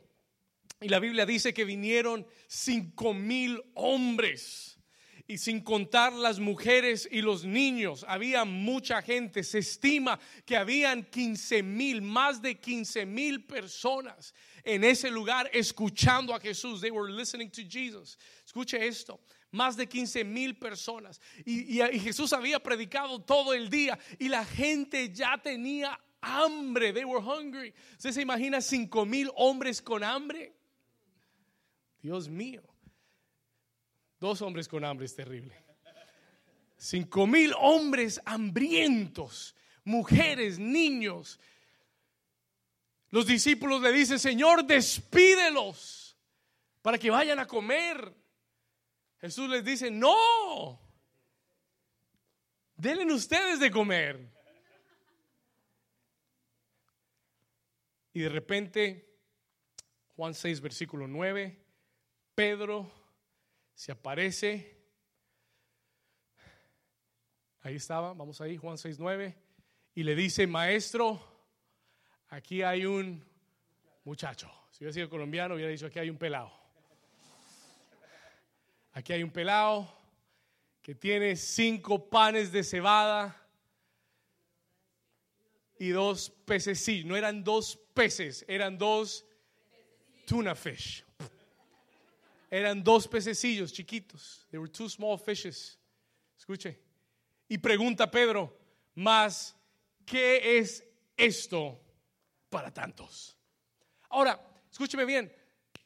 y la Biblia dice que vinieron cinco mil hombres y sin contar las mujeres y los niños, había mucha gente. Se estima que habían 15 mil, más de 15 mil personas en ese lugar escuchando a Jesús. They were listening to Jesus. Escuche esto. Más de 15 mil personas. Y, Jesús había predicado todo el día y la gente ya tenía hambre. They were hungry. ¿Usted se imagina 5 mil hombres con hambre? Dios mío. Dos hombres con hambre es terrible. Cinco mil hombres hambrientos, mujeres, niños. Los discípulos le dicen, Señor, despídelos para que vayan a comer. Jesús les dice, no, denle ustedes de comer. Y de repente, Juan 6, versículo 9, Pedro se aparece. Ahí estaba, vamos ahí, Juan 6.9. Y le dice, maestro, aquí hay un muchacho. Si hubiera sido colombiano, hubiera dicho, aquí hay un pelado. Aquí hay un pelado que tiene cinco panes de cebada y dos peces. Sí, no eran dos peces, eran dos tuna fish. Eran dos pececillos chiquitos. They were two small fishes. Escuche. Y pregunta Pedro, más, ¿qué es esto para tantos? Ahora, escúcheme bien.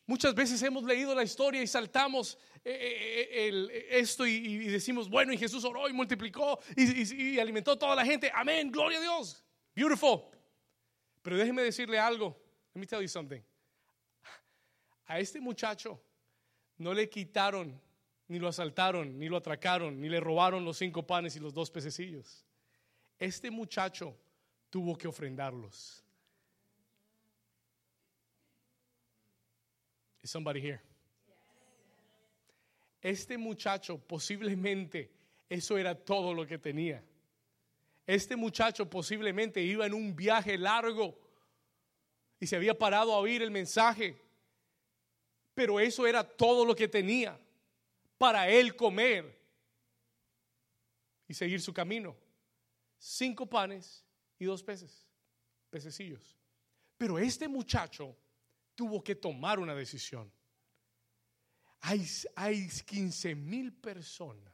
Muchas veces hemos leído la historia y saltamos eh, eh, eh, esto y, decimos, bueno, y Jesús oró y multiplicó y, y alimentó a toda la gente. Amén, gloria a Dios. Beautiful. Pero déjeme decirle algo. Let me tell you something. A este muchacho no le quitaron, ni lo asaltaron, ni lo atracaron, ni le robaron los cinco panes y los dos pececillos. Este muchacho tuvo que ofrendarlos. Is somebody here? Este muchacho posiblemente eso era todo lo que tenía. Este muchacho posiblemente iba en un viaje largo y se había parado a oír el mensaje pero eso era todo lo que tenía para él comer y seguir su camino. Cinco panes y dos peces, pececillos. Pero este muchacho tuvo que tomar una decisión. Hay, hay 15 mil personas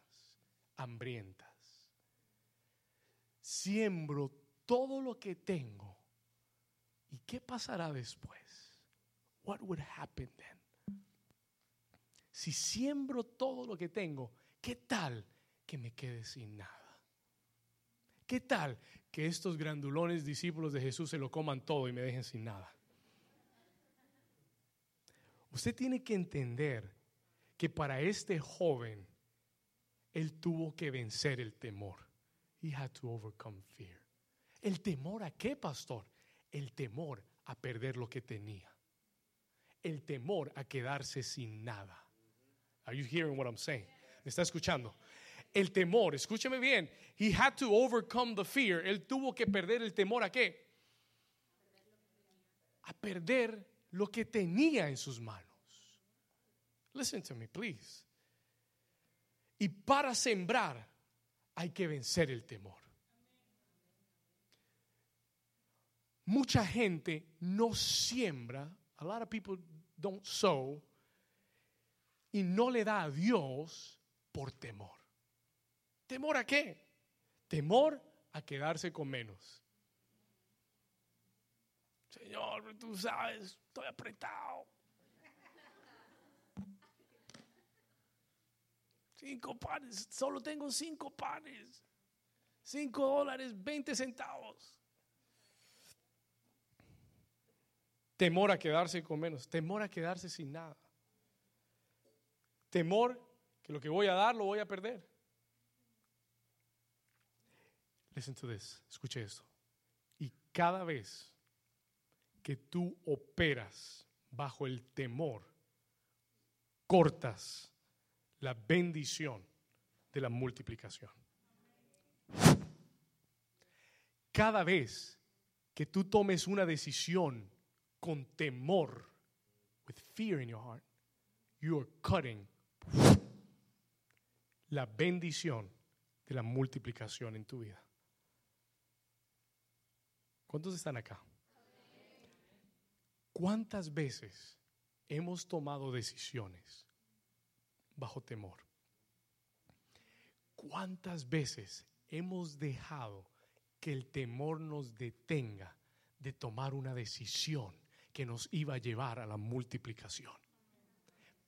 hambrientas. Siembro todo lo que tengo. ¿Y qué pasará después? What would happen then? Si siembro todo lo que tengo, ¿qué tal que me quede sin nada? ¿Qué tal que estos grandulones discípulos de Jesús se lo coman todo y me dejen sin nada? Usted tiene que entender que para este joven, él tuvo que vencer el temor. He had to overcome fear. ¿El temor a qué, pastor? El temor a perder lo que tenía. El temor a quedarse sin nada. Are you hearing what I'm saying? ¿Me está escuchando? El temor, escúcheme bien. He had to overcome the fear. Él tuvo que perder el temor a qué? A perder lo que tenía en sus manos. Listen to me, please. Y para sembrar hay que vencer el temor. Mucha gente no siembra. A lot of people don't sow y no le da a Dios por temor. ¿Temor a qué? Temor a quedarse con menos. Señor, tú sabes, estoy apretado. Cinco panes, solo tengo cinco panes. Cinco dólares, veinte centavos. Temor a quedarse con menos, temor a quedarse sin nada. Temor que lo que voy a dar lo voy a perder. listen to this, escuche esto. Y cada vez que tú operas bajo el temor, cortas la bendición de la multiplicación. Cada vez que tú tomes una decisión con temor, with fear in your heart, you are cutting la bendición de la multiplicación en tu vida. ¿Cuántos están acá? ¿Cuántas veces hemos tomado decisiones bajo temor? ¿Cuántas veces hemos dejado que el temor nos detenga de tomar una decisión que nos iba a llevar a la multiplicación?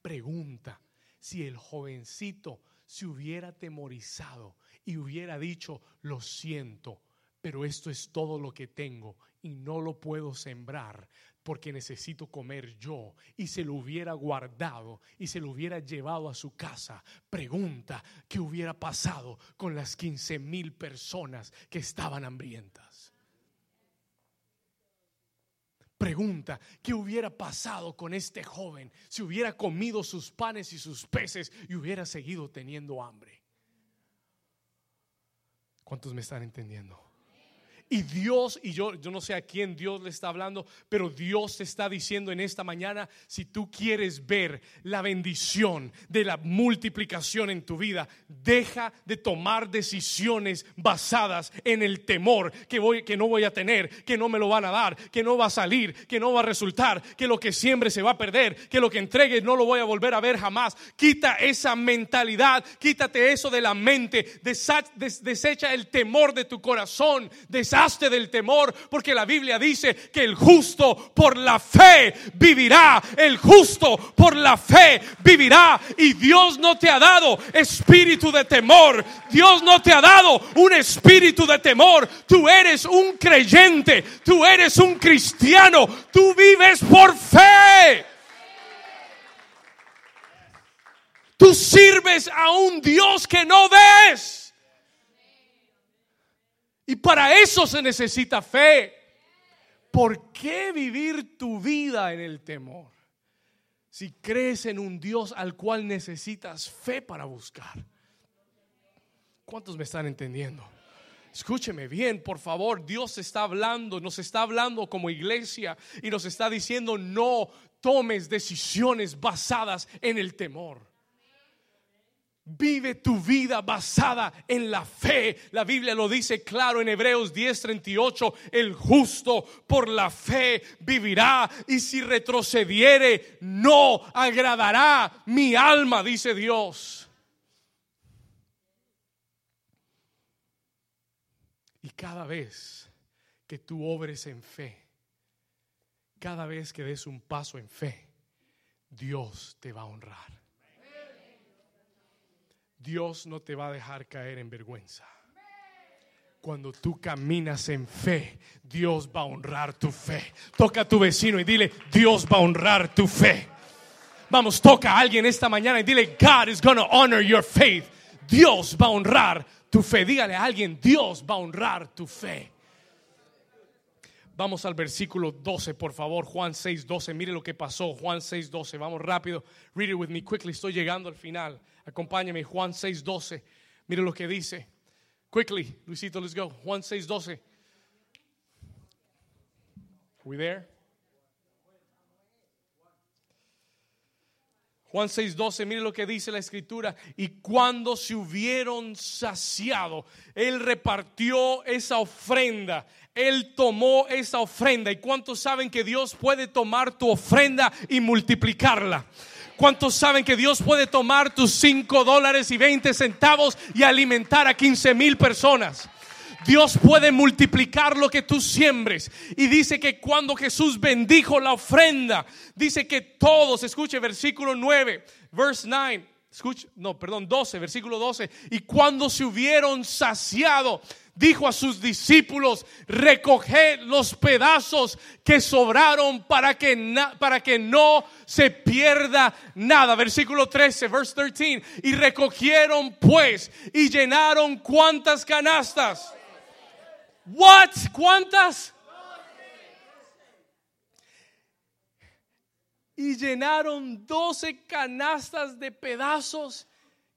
Pregunta si el jovencito se hubiera temorizado y hubiera dicho, lo siento, pero esto es todo lo que tengo y no lo puedo sembrar porque necesito comer yo y se lo hubiera guardado y se lo hubiera llevado a su casa, pregunta qué hubiera pasado con las 15 mil personas que estaban hambrientas. Pregunta, ¿qué hubiera pasado con este joven si hubiera comido sus panes y sus peces y hubiera seguido teniendo hambre? ¿Cuántos me están entendiendo? Y Dios, y yo, yo no sé a quién Dios le está hablando, pero Dios te está diciendo en esta mañana, si tú quieres ver la bendición de la multiplicación en tu vida, deja de tomar decisiones basadas en el temor que, voy, que no voy a tener, que no me lo van a dar, que no va a salir, que no va a resultar, que lo que siembre se va a perder, que lo que entregue no lo voy a volver a ver jamás. Quita esa mentalidad, quítate eso de la mente, desecha el temor de tu corazón, Deshazte del temor, porque la Biblia dice que el justo por la fe vivirá. El justo por la fe vivirá. Y Dios no te ha dado espíritu de temor. Dios no te ha dado un espíritu de temor. Tú eres un creyente. Tú eres un cristiano. Tú vives por fe. Tú sirves a un Dios que no ves. Y para eso se necesita fe. ¿Por qué vivir tu vida en el temor? Si crees en un Dios al cual necesitas fe para buscar. ¿Cuántos me están entendiendo? Escúcheme bien, por favor. Dios está hablando, nos está hablando como iglesia y nos está diciendo no tomes decisiones basadas en el temor. Vive tu vida basada en la fe. La Biblia lo dice claro en Hebreos 10:38. El justo por la fe vivirá y si retrocediere no agradará mi alma, dice Dios. Y cada vez que tú obres en fe, cada vez que des un paso en fe, Dios te va a honrar. Dios no te va a dejar caer en vergüenza. Cuando tú caminas en fe, Dios va a honrar tu fe. Toca a tu vecino y dile, Dios va a honrar tu fe. Vamos, toca a alguien esta mañana y dile, God is going to honor your faith. Dios va a honrar tu fe. Dígale a alguien, Dios va a honrar tu fe. Vamos al versículo 12, por favor. Juan 6, 12. Mire lo que pasó. Juan 6, 12. Vamos rápido. Read it with me quickly. Estoy llegando al final. Acompáñame, Juan 6:12. Mire lo que dice. Quickly, Luisito, let's go. Juan 6:12. We there? Juan 6:12, mire lo que dice la escritura. Y cuando se hubieron saciado, Él repartió esa ofrenda. Él tomó esa ofrenda. ¿Y cuántos saben que Dios puede tomar tu ofrenda y multiplicarla? ¿Cuántos saben que Dios puede tomar tus 5 dólares y 20 centavos y alimentar a 15 mil personas? Dios puede multiplicar lo que tú siembres. Y dice que cuando Jesús bendijo la ofrenda, dice que todos, escuche versículo 9, verse 9, escuche, no, perdón, 12, versículo 12, y cuando se hubieron saciado, dijo a sus discípulos, recoged los pedazos que sobraron para que, para que no se pierda nada. Versículo 13, verse 13. Y recogieron pues y llenaron cuántas canastas. What? ¿Cuántas? Y llenaron doce canastas de pedazos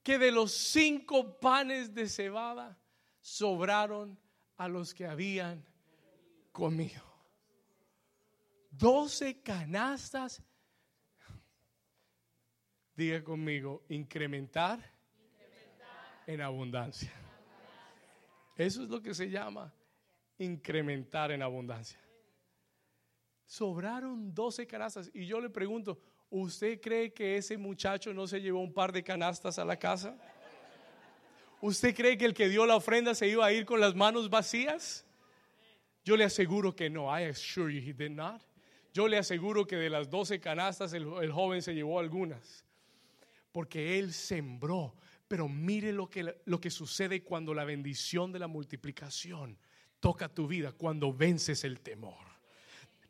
que de los cinco panes de cebada sobraron a los que habían comido. Doce canastas. Diga conmigo, incrementar, en abundancia. Eso es lo que se llama incrementar en abundancia. Sobraron 12 canastas y yo le pregunto, ¿usted cree que ese muchacho no se llevó un par de canastas a la casa? ¿Usted cree que el que dio la ofrenda se iba a ir con las manos vacías? Yo le aseguro que no. I assure you he did not. Yo le aseguro que de las 12 canastas el, joven se llevó algunas. Porque él sembró. Pero mire lo que, lo que sucede cuando la bendición de la multiplicación toca tu vida, cuando vences el temor.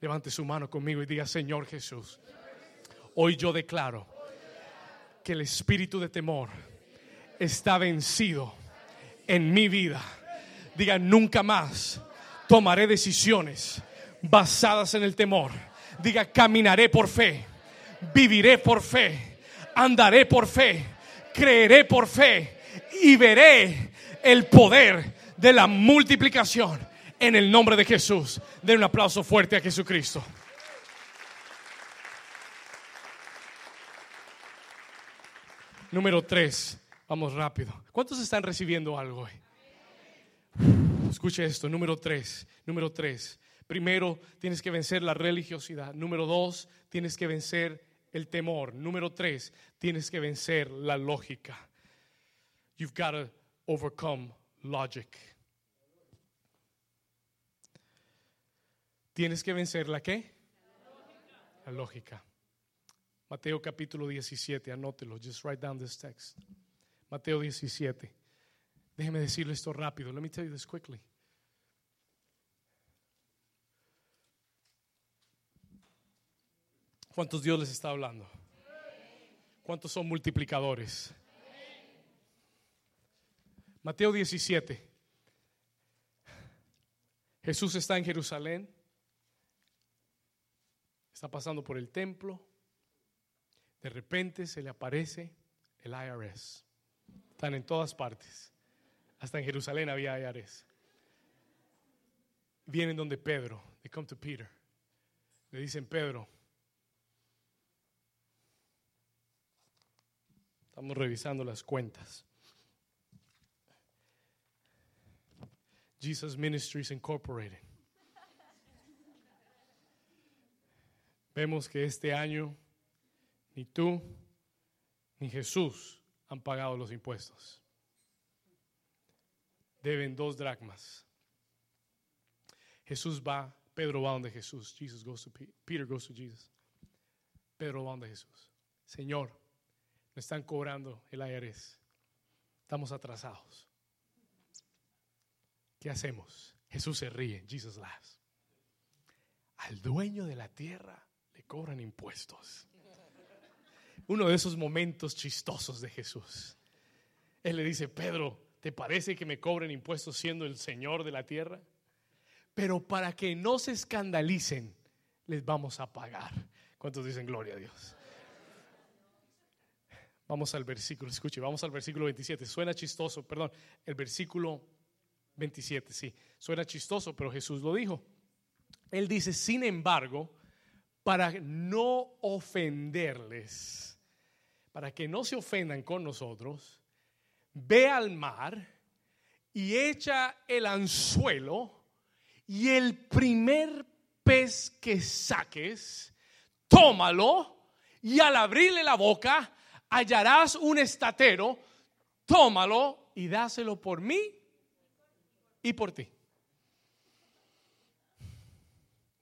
Levante su mano conmigo y diga, Señor Jesús, hoy yo declaro que el espíritu de temor está vencido en mi vida. Diga, nunca más tomaré decisiones basadas en el temor. Diga, caminaré por fe, viviré por fe, andaré por fe creeré por fe y veré el poder de la multiplicación en el nombre de Jesús. Den un aplauso fuerte a Jesucristo. Número tres, vamos rápido. ¿Cuántos están recibiendo algo hoy? Escuche esto, número tres, número tres. Primero, tienes que vencer la religiosidad. Número dos, tienes que vencer el temor. Número tres, tienes que vencer la lógica. You've got to overcome logic. Tienes que vencer la qué? La lógica. Mateo capítulo 17, anótelo. Just write down this text. Mateo 17. Déjeme decirle esto rápido. Let me tell you this quickly. ¿Cuántos Dios les está hablando? ¿Cuántos son multiplicadores? Mateo 17. Jesús está en Jerusalén. Está pasando por el templo. De repente se le aparece el IRS. Están en todas partes. Hasta en Jerusalén había IRS. Vienen donde Pedro. They come to Peter. Le dicen, Pedro, Estamos revisando las cuentas. Jesus Ministries Incorporated. Vemos que este año ni tú ni Jesús han pagado los impuestos. Deben dos dracmas. Jesús va, Pedro va donde Jesús. Jesus goes to Peter, goes to Jesus. Pedro va donde Jesús. Señor, me están cobrando el IRS. Estamos atrasados. ¿Qué hacemos? Jesús se ríe. Jesus laughs. Al dueño de la tierra le cobran impuestos. Uno de esos momentos chistosos de Jesús. Él le dice, Pedro, ¿te parece que me cobren impuestos siendo el Señor de la tierra? Pero para que no se escandalicen, les vamos a pagar. ¿Cuántos dicen gloria a Dios? Vamos al versículo, escuche, vamos al versículo 27. Suena chistoso, perdón, el versículo 27, sí, suena chistoso, pero Jesús lo dijo. Él dice, sin embargo, para no ofenderles, para que no se ofendan con nosotros, ve al mar y echa el anzuelo y el primer pez que saques, tómalo y al abrirle la boca, hallarás un estatero, tómalo y dáselo por mí y por ti.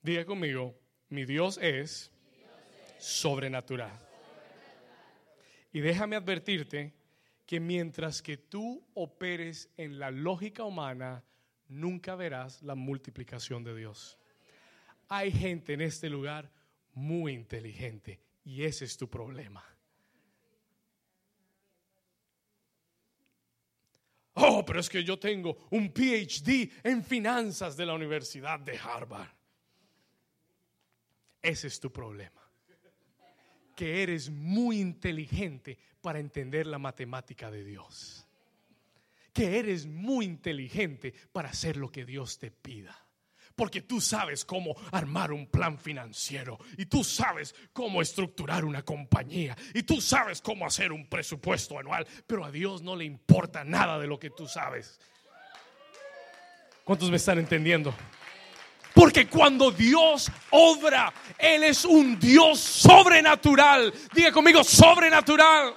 Diga conmigo, mi Dios es sobrenatural. Y déjame advertirte que mientras que tú operes en la lógica humana, nunca verás la multiplicación de Dios. Hay gente en este lugar muy inteligente y ese es tu problema. Oh, pero es que yo tengo un PhD en finanzas de la Universidad de Harvard. Ese es tu problema. Que eres muy inteligente para entender la matemática de Dios. Que eres muy inteligente para hacer lo que Dios te pida. Porque tú sabes cómo armar un plan financiero y tú sabes cómo estructurar una compañía y tú sabes cómo hacer un presupuesto anual, pero a Dios no le importa nada de lo que tú sabes. ¿Cuántos me están entendiendo? Porque cuando Dios obra, Él es un Dios sobrenatural. Diga conmigo, sobrenatural.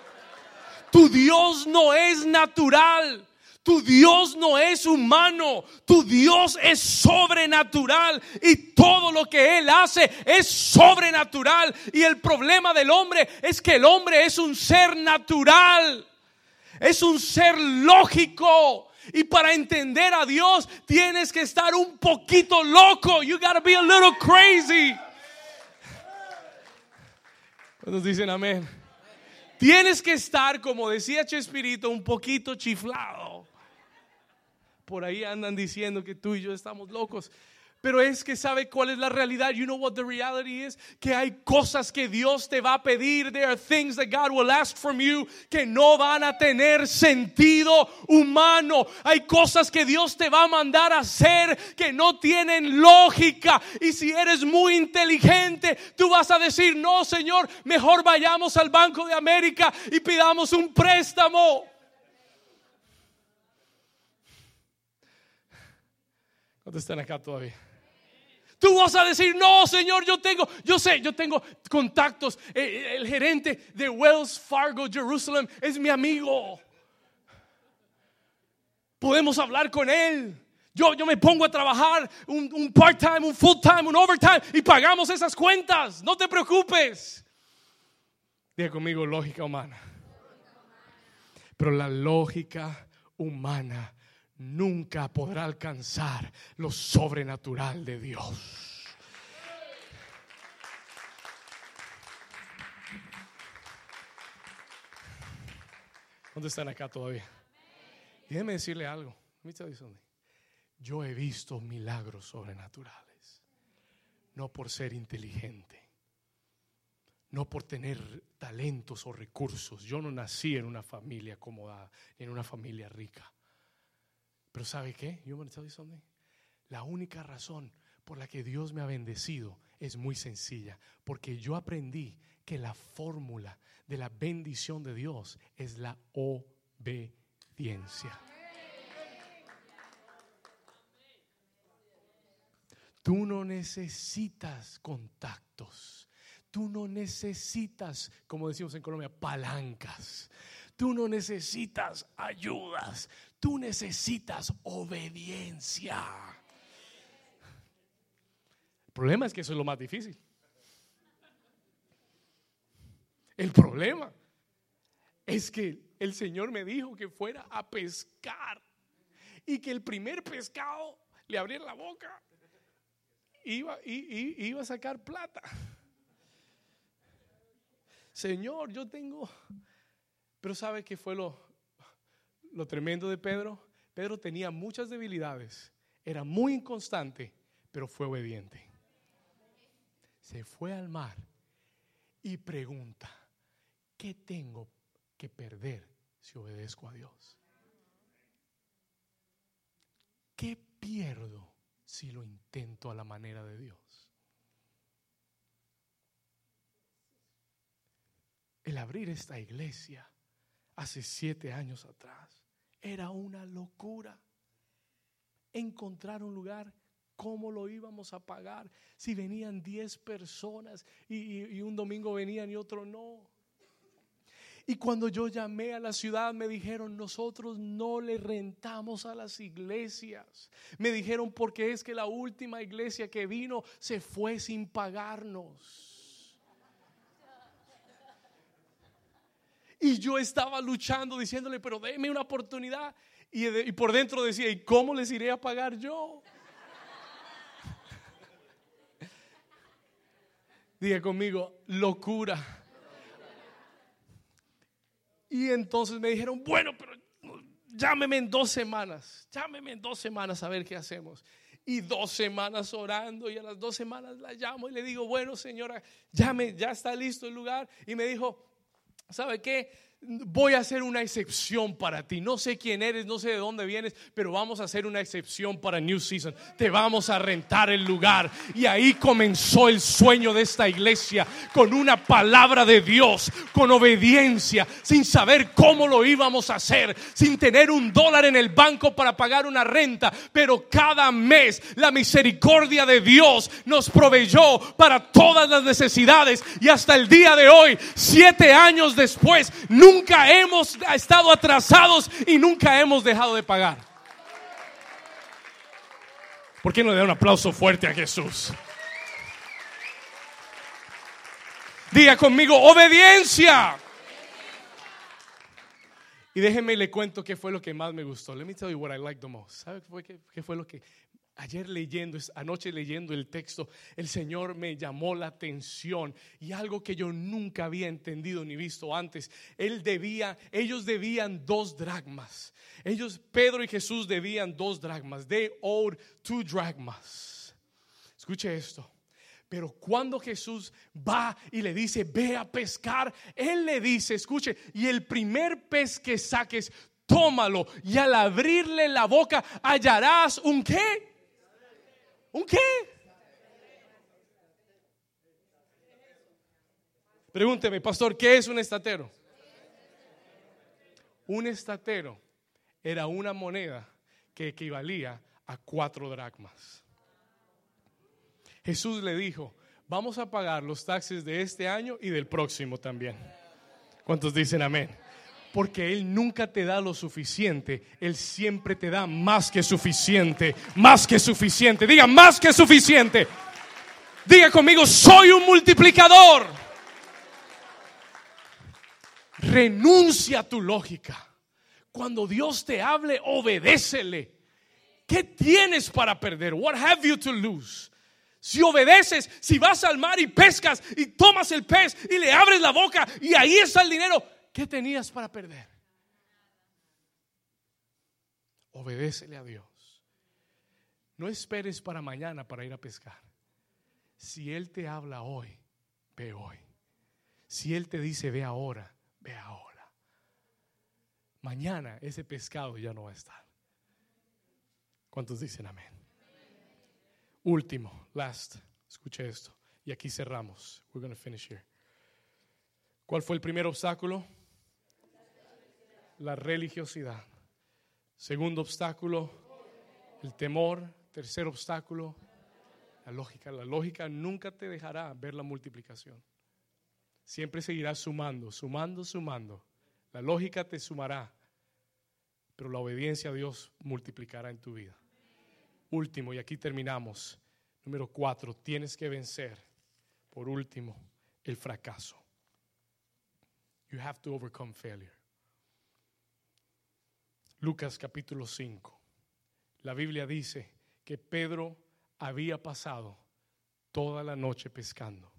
Tu Dios no es natural. Tu Dios no es humano, tu Dios es sobrenatural y todo lo que Él hace es sobrenatural. Y el problema del hombre es que el hombre es un ser natural, es un ser lógico. Y para entender a Dios tienes que estar un poquito loco. You gotta be a little crazy. ¿Cuántos dicen amén? Tienes que estar, como decía Chespirito, un poquito chiflado por ahí andan diciendo que tú y yo estamos locos. Pero es que sabe cuál es la realidad. You know what the reality is? Que hay cosas que Dios te va a pedir. There are things that God will ask from you que no van a tener sentido humano. Hay cosas que Dios te va a mandar a hacer que no tienen lógica. Y si eres muy inteligente, tú vas a decir, no, Señor, mejor vayamos al Banco de América y pidamos un préstamo. ¿Cuántos están acá todavía? Tú vas a decir, no, Señor, yo tengo, yo sé, yo tengo contactos. El, eh, eh, el gerente de Wells Fargo Jerusalem es mi amigo. Podemos hablar con él. Yo, yo me pongo a trabajar un, un part-time, un full-time, un overtime y pagamos esas cuentas. No te preocupes. Diga conmigo, lógica humana. Pero la lógica humana nunca podrá alcanzar lo sobrenatural de Dios. ¿Dónde están acá todavía? déjeme decirle algo. Yo he visto milagros sobrenaturales. No por ser inteligente. No por tener talentos o recursos. Yo no nací en una familia acomodada, en una familia rica. Pero ¿sabe qué? Yo me tell something. La única razón por la que Dios me ha bendecido es muy sencilla, porque yo aprendí que la fórmula de la bendición de Dios es la obediencia. Tú no necesitas contactos. Tú no necesitas, como decimos en Colombia, palancas. Tú no necesitas ayudas, tú necesitas obediencia. El problema es que eso es lo más difícil. El problema es que el Señor me dijo que fuera a pescar y que el primer pescado le abriera la boca iba, y, iba a sacar plata. Señor, yo tengo pero ¿sabe qué fue lo, lo tremendo de Pedro? Pedro tenía muchas debilidades, era muy inconstante, pero fue obediente. Se fue al mar y pregunta, ¿qué tengo que perder si obedezco a Dios? ¿Qué pierdo si lo intento a la manera de Dios? El abrir esta iglesia hace siete años atrás. Era una locura encontrar un lugar. ¿Cómo lo íbamos a pagar? Si venían diez personas y, un domingo venían y otro no. Y cuando yo llamé a la ciudad me dijeron, nosotros no le rentamos a las iglesias. Me dijeron, porque es que la última iglesia que vino se fue sin pagarnos. Y yo estaba luchando diciéndole, pero déme una oportunidad. Y, por dentro decía, ¿y cómo les iré a pagar yo? Diga conmigo, locura. Y entonces me dijeron, bueno, pero llámeme en dos semanas, llámeme en dos semanas a ver qué hacemos. Y dos semanas orando y a las dos semanas la llamo y le digo, bueno señora, llame, ya está listo el lugar. Y me dijo, ¿sabe qué? Voy a hacer una excepción para ti. No sé quién eres, no sé de dónde vienes, pero vamos a hacer una excepción para New Season. Te vamos a rentar el lugar. Y ahí comenzó el sueño de esta iglesia con una palabra de Dios, con obediencia, sin saber cómo lo íbamos a hacer, sin tener un dólar en el banco para pagar una renta, pero cada mes la misericordia de Dios nos proveyó para todas las necesidades y hasta el día de hoy, siete años después, Nunca hemos estado atrasados y nunca hemos dejado de pagar. ¿Por qué no le da un aplauso fuerte a Jesús? Diga conmigo, obediencia. Y déjenme le cuento qué fue lo que más me gustó. Let me tell you what I liked the most. ¿Sabe qué fue lo que Ayer leyendo, anoche leyendo el texto, el Señor me llamó la atención y algo que yo nunca había entendido ni visto antes. Él debía, ellos debían dos dragmas. Ellos, Pedro y Jesús debían dos dragmas. They owed two dragmas. Escuche esto. Pero cuando Jesús va y le dice, ve a pescar, Él le dice, escuche, y el primer pez que saques, tómalo y al abrirle la boca hallarás un qué? ¿Un qué? Pregúnteme, pastor, ¿qué es un estatero? Un estatero era una moneda que equivalía a cuatro dracmas. Jesús le dijo, vamos a pagar los taxes de este año y del próximo también. ¿Cuántos dicen amén? Porque Él nunca te da lo suficiente, Él siempre te da más que suficiente, más que suficiente. Diga, más que suficiente. Diga conmigo, soy un multiplicador. Renuncia a tu lógica. Cuando Dios te hable, obedécele. ¿Qué tienes para perder? What have you to lose? Si obedeces, si vas al mar y pescas y tomas el pez y le abres la boca y ahí está el dinero, ¿Qué tenías para perder? Obedécele a Dios. No esperes para mañana para ir a pescar. Si Él te habla hoy, ve hoy. Si Él te dice ve ahora, ve ahora. Mañana ese pescado ya no va a estar. ¿Cuántos dicen amén? Último, last. Escuche esto. Y aquí cerramos. We're going to finish here. ¿Cuál fue el primer obstáculo? La religiosidad. Segundo obstáculo, el temor. Tercer obstáculo, la lógica. La lógica nunca te dejará ver la multiplicación. Siempre seguirás sumando, sumando, sumando. La lógica te sumará, pero la obediencia a Dios multiplicará en tu vida. Último, y aquí terminamos. Número cuatro, tienes que vencer, por último, el fracaso. You have to overcome failure. Lucas capítulo 5. La Biblia dice que Pedro había pasado toda la noche pescando,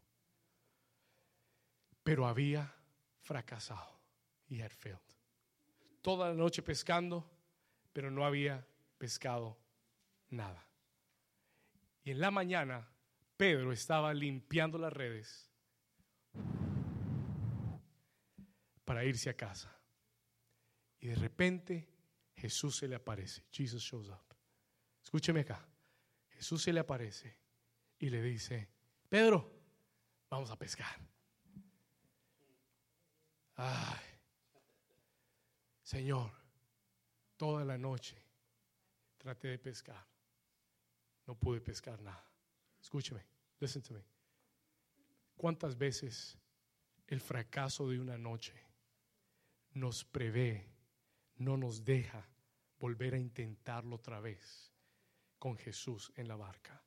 pero había fracasado. y had failed. Toda la noche pescando, pero no había pescado nada. Y en la mañana Pedro estaba limpiando las redes para irse a casa. Y de repente Jesús se le aparece. Jesus shows up. Escúcheme acá. Jesús se le aparece y le dice, Pedro, vamos a pescar. Ay, Señor, toda la noche traté de pescar. No pude pescar nada. Escúcheme, listen to me. ¿Cuántas veces el fracaso de una noche nos prevé no nos deja volver a intentarlo otra vez con Jesús en la barca.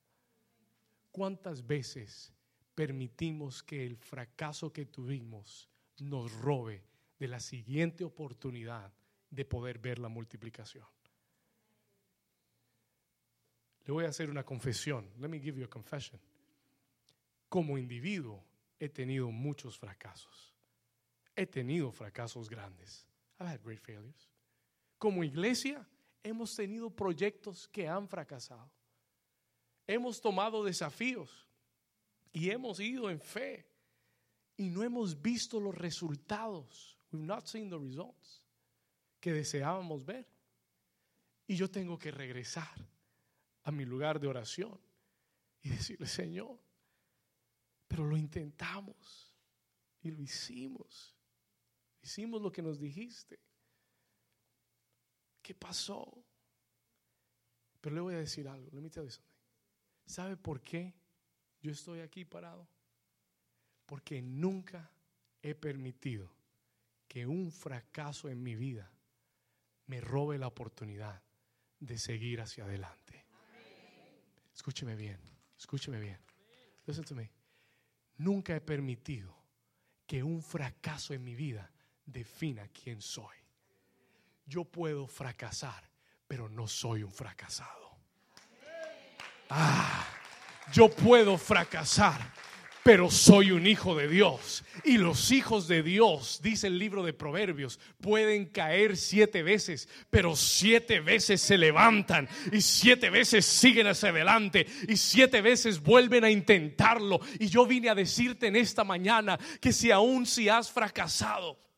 ¿Cuántas veces permitimos que el fracaso que tuvimos nos robe de la siguiente oportunidad de poder ver la multiplicación? Le voy a hacer una confesión. Let me give you a confession. Como individuo he tenido muchos fracasos. He tenido fracasos grandes. I've had great failures. Como iglesia hemos tenido proyectos que han fracasado. Hemos tomado desafíos y hemos ido en fe y no hemos visto los resultados. We've not seen the results que deseábamos ver. Y yo tengo que regresar a mi lugar de oración y decirle, Señor, pero lo intentamos y lo hicimos. Hicimos lo que nos dijiste. ¿Qué pasó? Pero le voy a decir algo. Let me tell you something. ¿Sabe por qué yo estoy aquí parado? Porque nunca he permitido que un fracaso en mi vida me robe la oportunidad de seguir hacia adelante. Escúcheme bien, escúcheme bien. Listen to me. Nunca he permitido que un fracaso en mi vida defina quién soy. Yo puedo fracasar, pero no soy un fracasado. Ah, yo puedo fracasar, pero soy un hijo de Dios. Y los hijos de Dios, dice el libro de Proverbios, pueden caer siete veces, pero siete veces se levantan y siete veces siguen hacia adelante y siete veces vuelven a intentarlo. Y yo vine a decirte en esta mañana que si aún si has fracasado,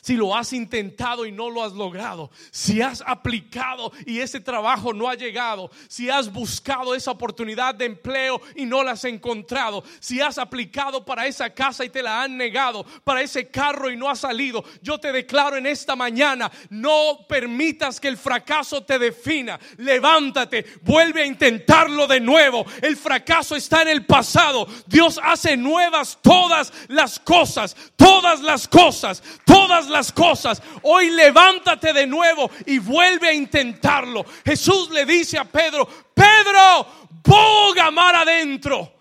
si lo has intentado y no lo has logrado, si has aplicado y ese trabajo no ha llegado, si has buscado esa oportunidad de empleo y no la has encontrado, si has aplicado para esa casa y te la han negado, para ese carro y no ha salido, yo te declaro en esta mañana, no permitas que el fracaso te defina. Levántate, vuelve a intentarlo de nuevo. El fracaso está en el pasado. Dios hace nuevas todas las cosas, todas las cosas, todas las cosas. Hoy levántate de nuevo y vuelve a intentarlo. Jesús le dice a Pedro, Pedro, boga mar adentro.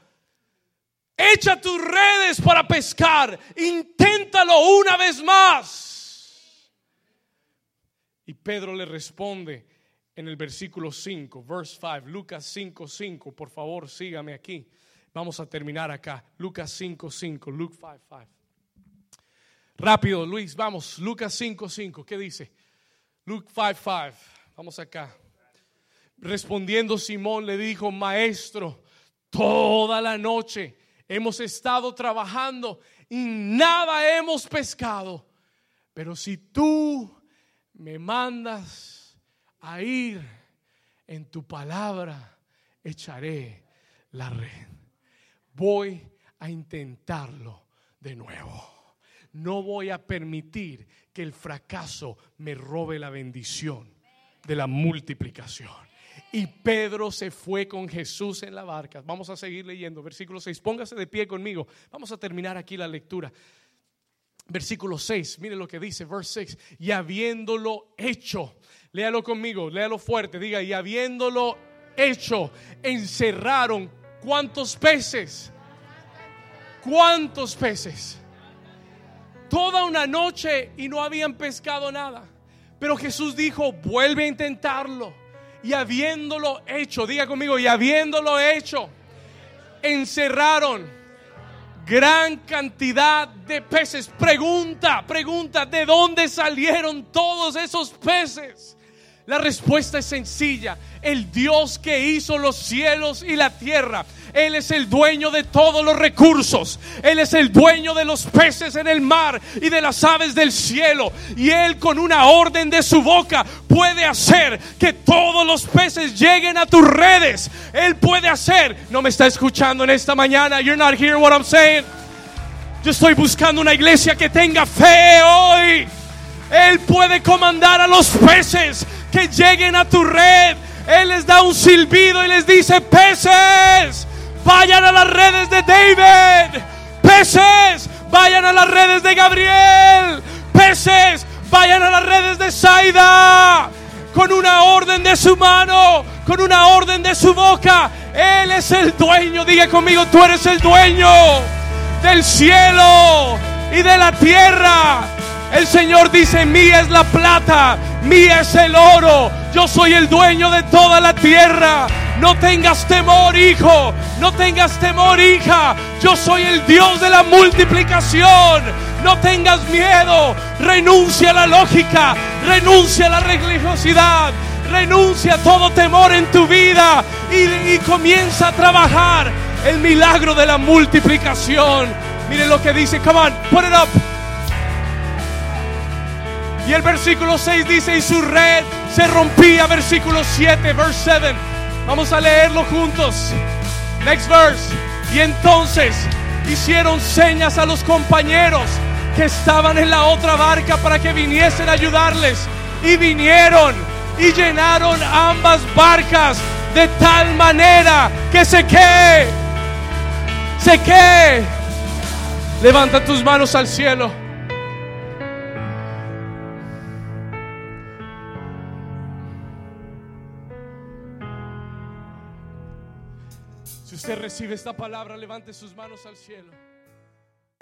Echa tus redes para pescar. Inténtalo una vez más. Y Pedro le responde en el versículo 5, verse 5, Lucas 5, 5. Por favor, sígame aquí. Vamos a terminar acá. Lucas 5, 5, Luke 5, 5. Rápido, Luis, vamos. Lucas 5, 5. ¿Qué dice? Luke 5, 5. Vamos acá. Respondiendo Simón le dijo, maestro, toda la noche hemos estado trabajando y nada hemos pescado. Pero si tú me mandas a ir en tu palabra, echaré la red. Voy a intentarlo de nuevo. No voy a permitir que el fracaso me robe la bendición de la multiplicación. Y Pedro se fue con Jesús en la barca. Vamos a seguir leyendo. Versículo 6. Póngase de pie conmigo. Vamos a terminar aquí la lectura. Versículo 6. Mire lo que dice. Verse 6. Y habiéndolo hecho. Léalo conmigo. Léalo fuerte. Diga. Y habiéndolo hecho. Encerraron. ¿Cuántos peces? ¿Cuántos peces? Toda una noche y no habían pescado nada. Pero Jesús dijo, vuelve a intentarlo. Y habiéndolo hecho, diga conmigo, y habiéndolo hecho, encerraron gran cantidad de peces. Pregunta, pregunta, ¿de dónde salieron todos esos peces? La respuesta es sencilla. El Dios que hizo los cielos y la tierra. Él es el dueño de todos los recursos. Él es el dueño de los peces en el mar y de las aves del cielo. Y Él con una orden de su boca puede hacer que todos los peces lleguen a tus redes. Él puede hacer. No me está escuchando en esta mañana. You're not hearing what I'm saying. Yo estoy buscando una iglesia que tenga fe hoy. Él puede comandar a los peces que lleguen a tu red. Él les da un silbido y les dice, peces, vayan a las redes de David. Peces, vayan a las redes de Gabriel. Peces, vayan a las redes de Saida. Con una orden de su mano, con una orden de su boca. Él es el dueño. Diga conmigo, tú eres el dueño del cielo y de la tierra. El Señor dice, mía es la plata, mía es el oro, yo soy el dueño de toda la tierra. No tengas temor, hijo. No tengas temor, hija. Yo soy el Dios de la multiplicación. No tengas miedo. Renuncia a la lógica. Renuncia a la religiosidad. Renuncia a todo temor en tu vida y, y comienza a trabajar el milagro de la multiplicación. Miren lo que dice. Come on, put it up. Y el versículo 6 dice, y su red se rompía. Versículo 7, verse 7. Vamos a leerlo juntos. Next verse. Y entonces hicieron señas a los compañeros que estaban en la otra barca para que viniesen a ayudarles. Y vinieron y llenaron ambas barcas de tal manera que se que, se que. Levanta tus manos al cielo. Usted recibe esta palabra, levante sus manos al cielo.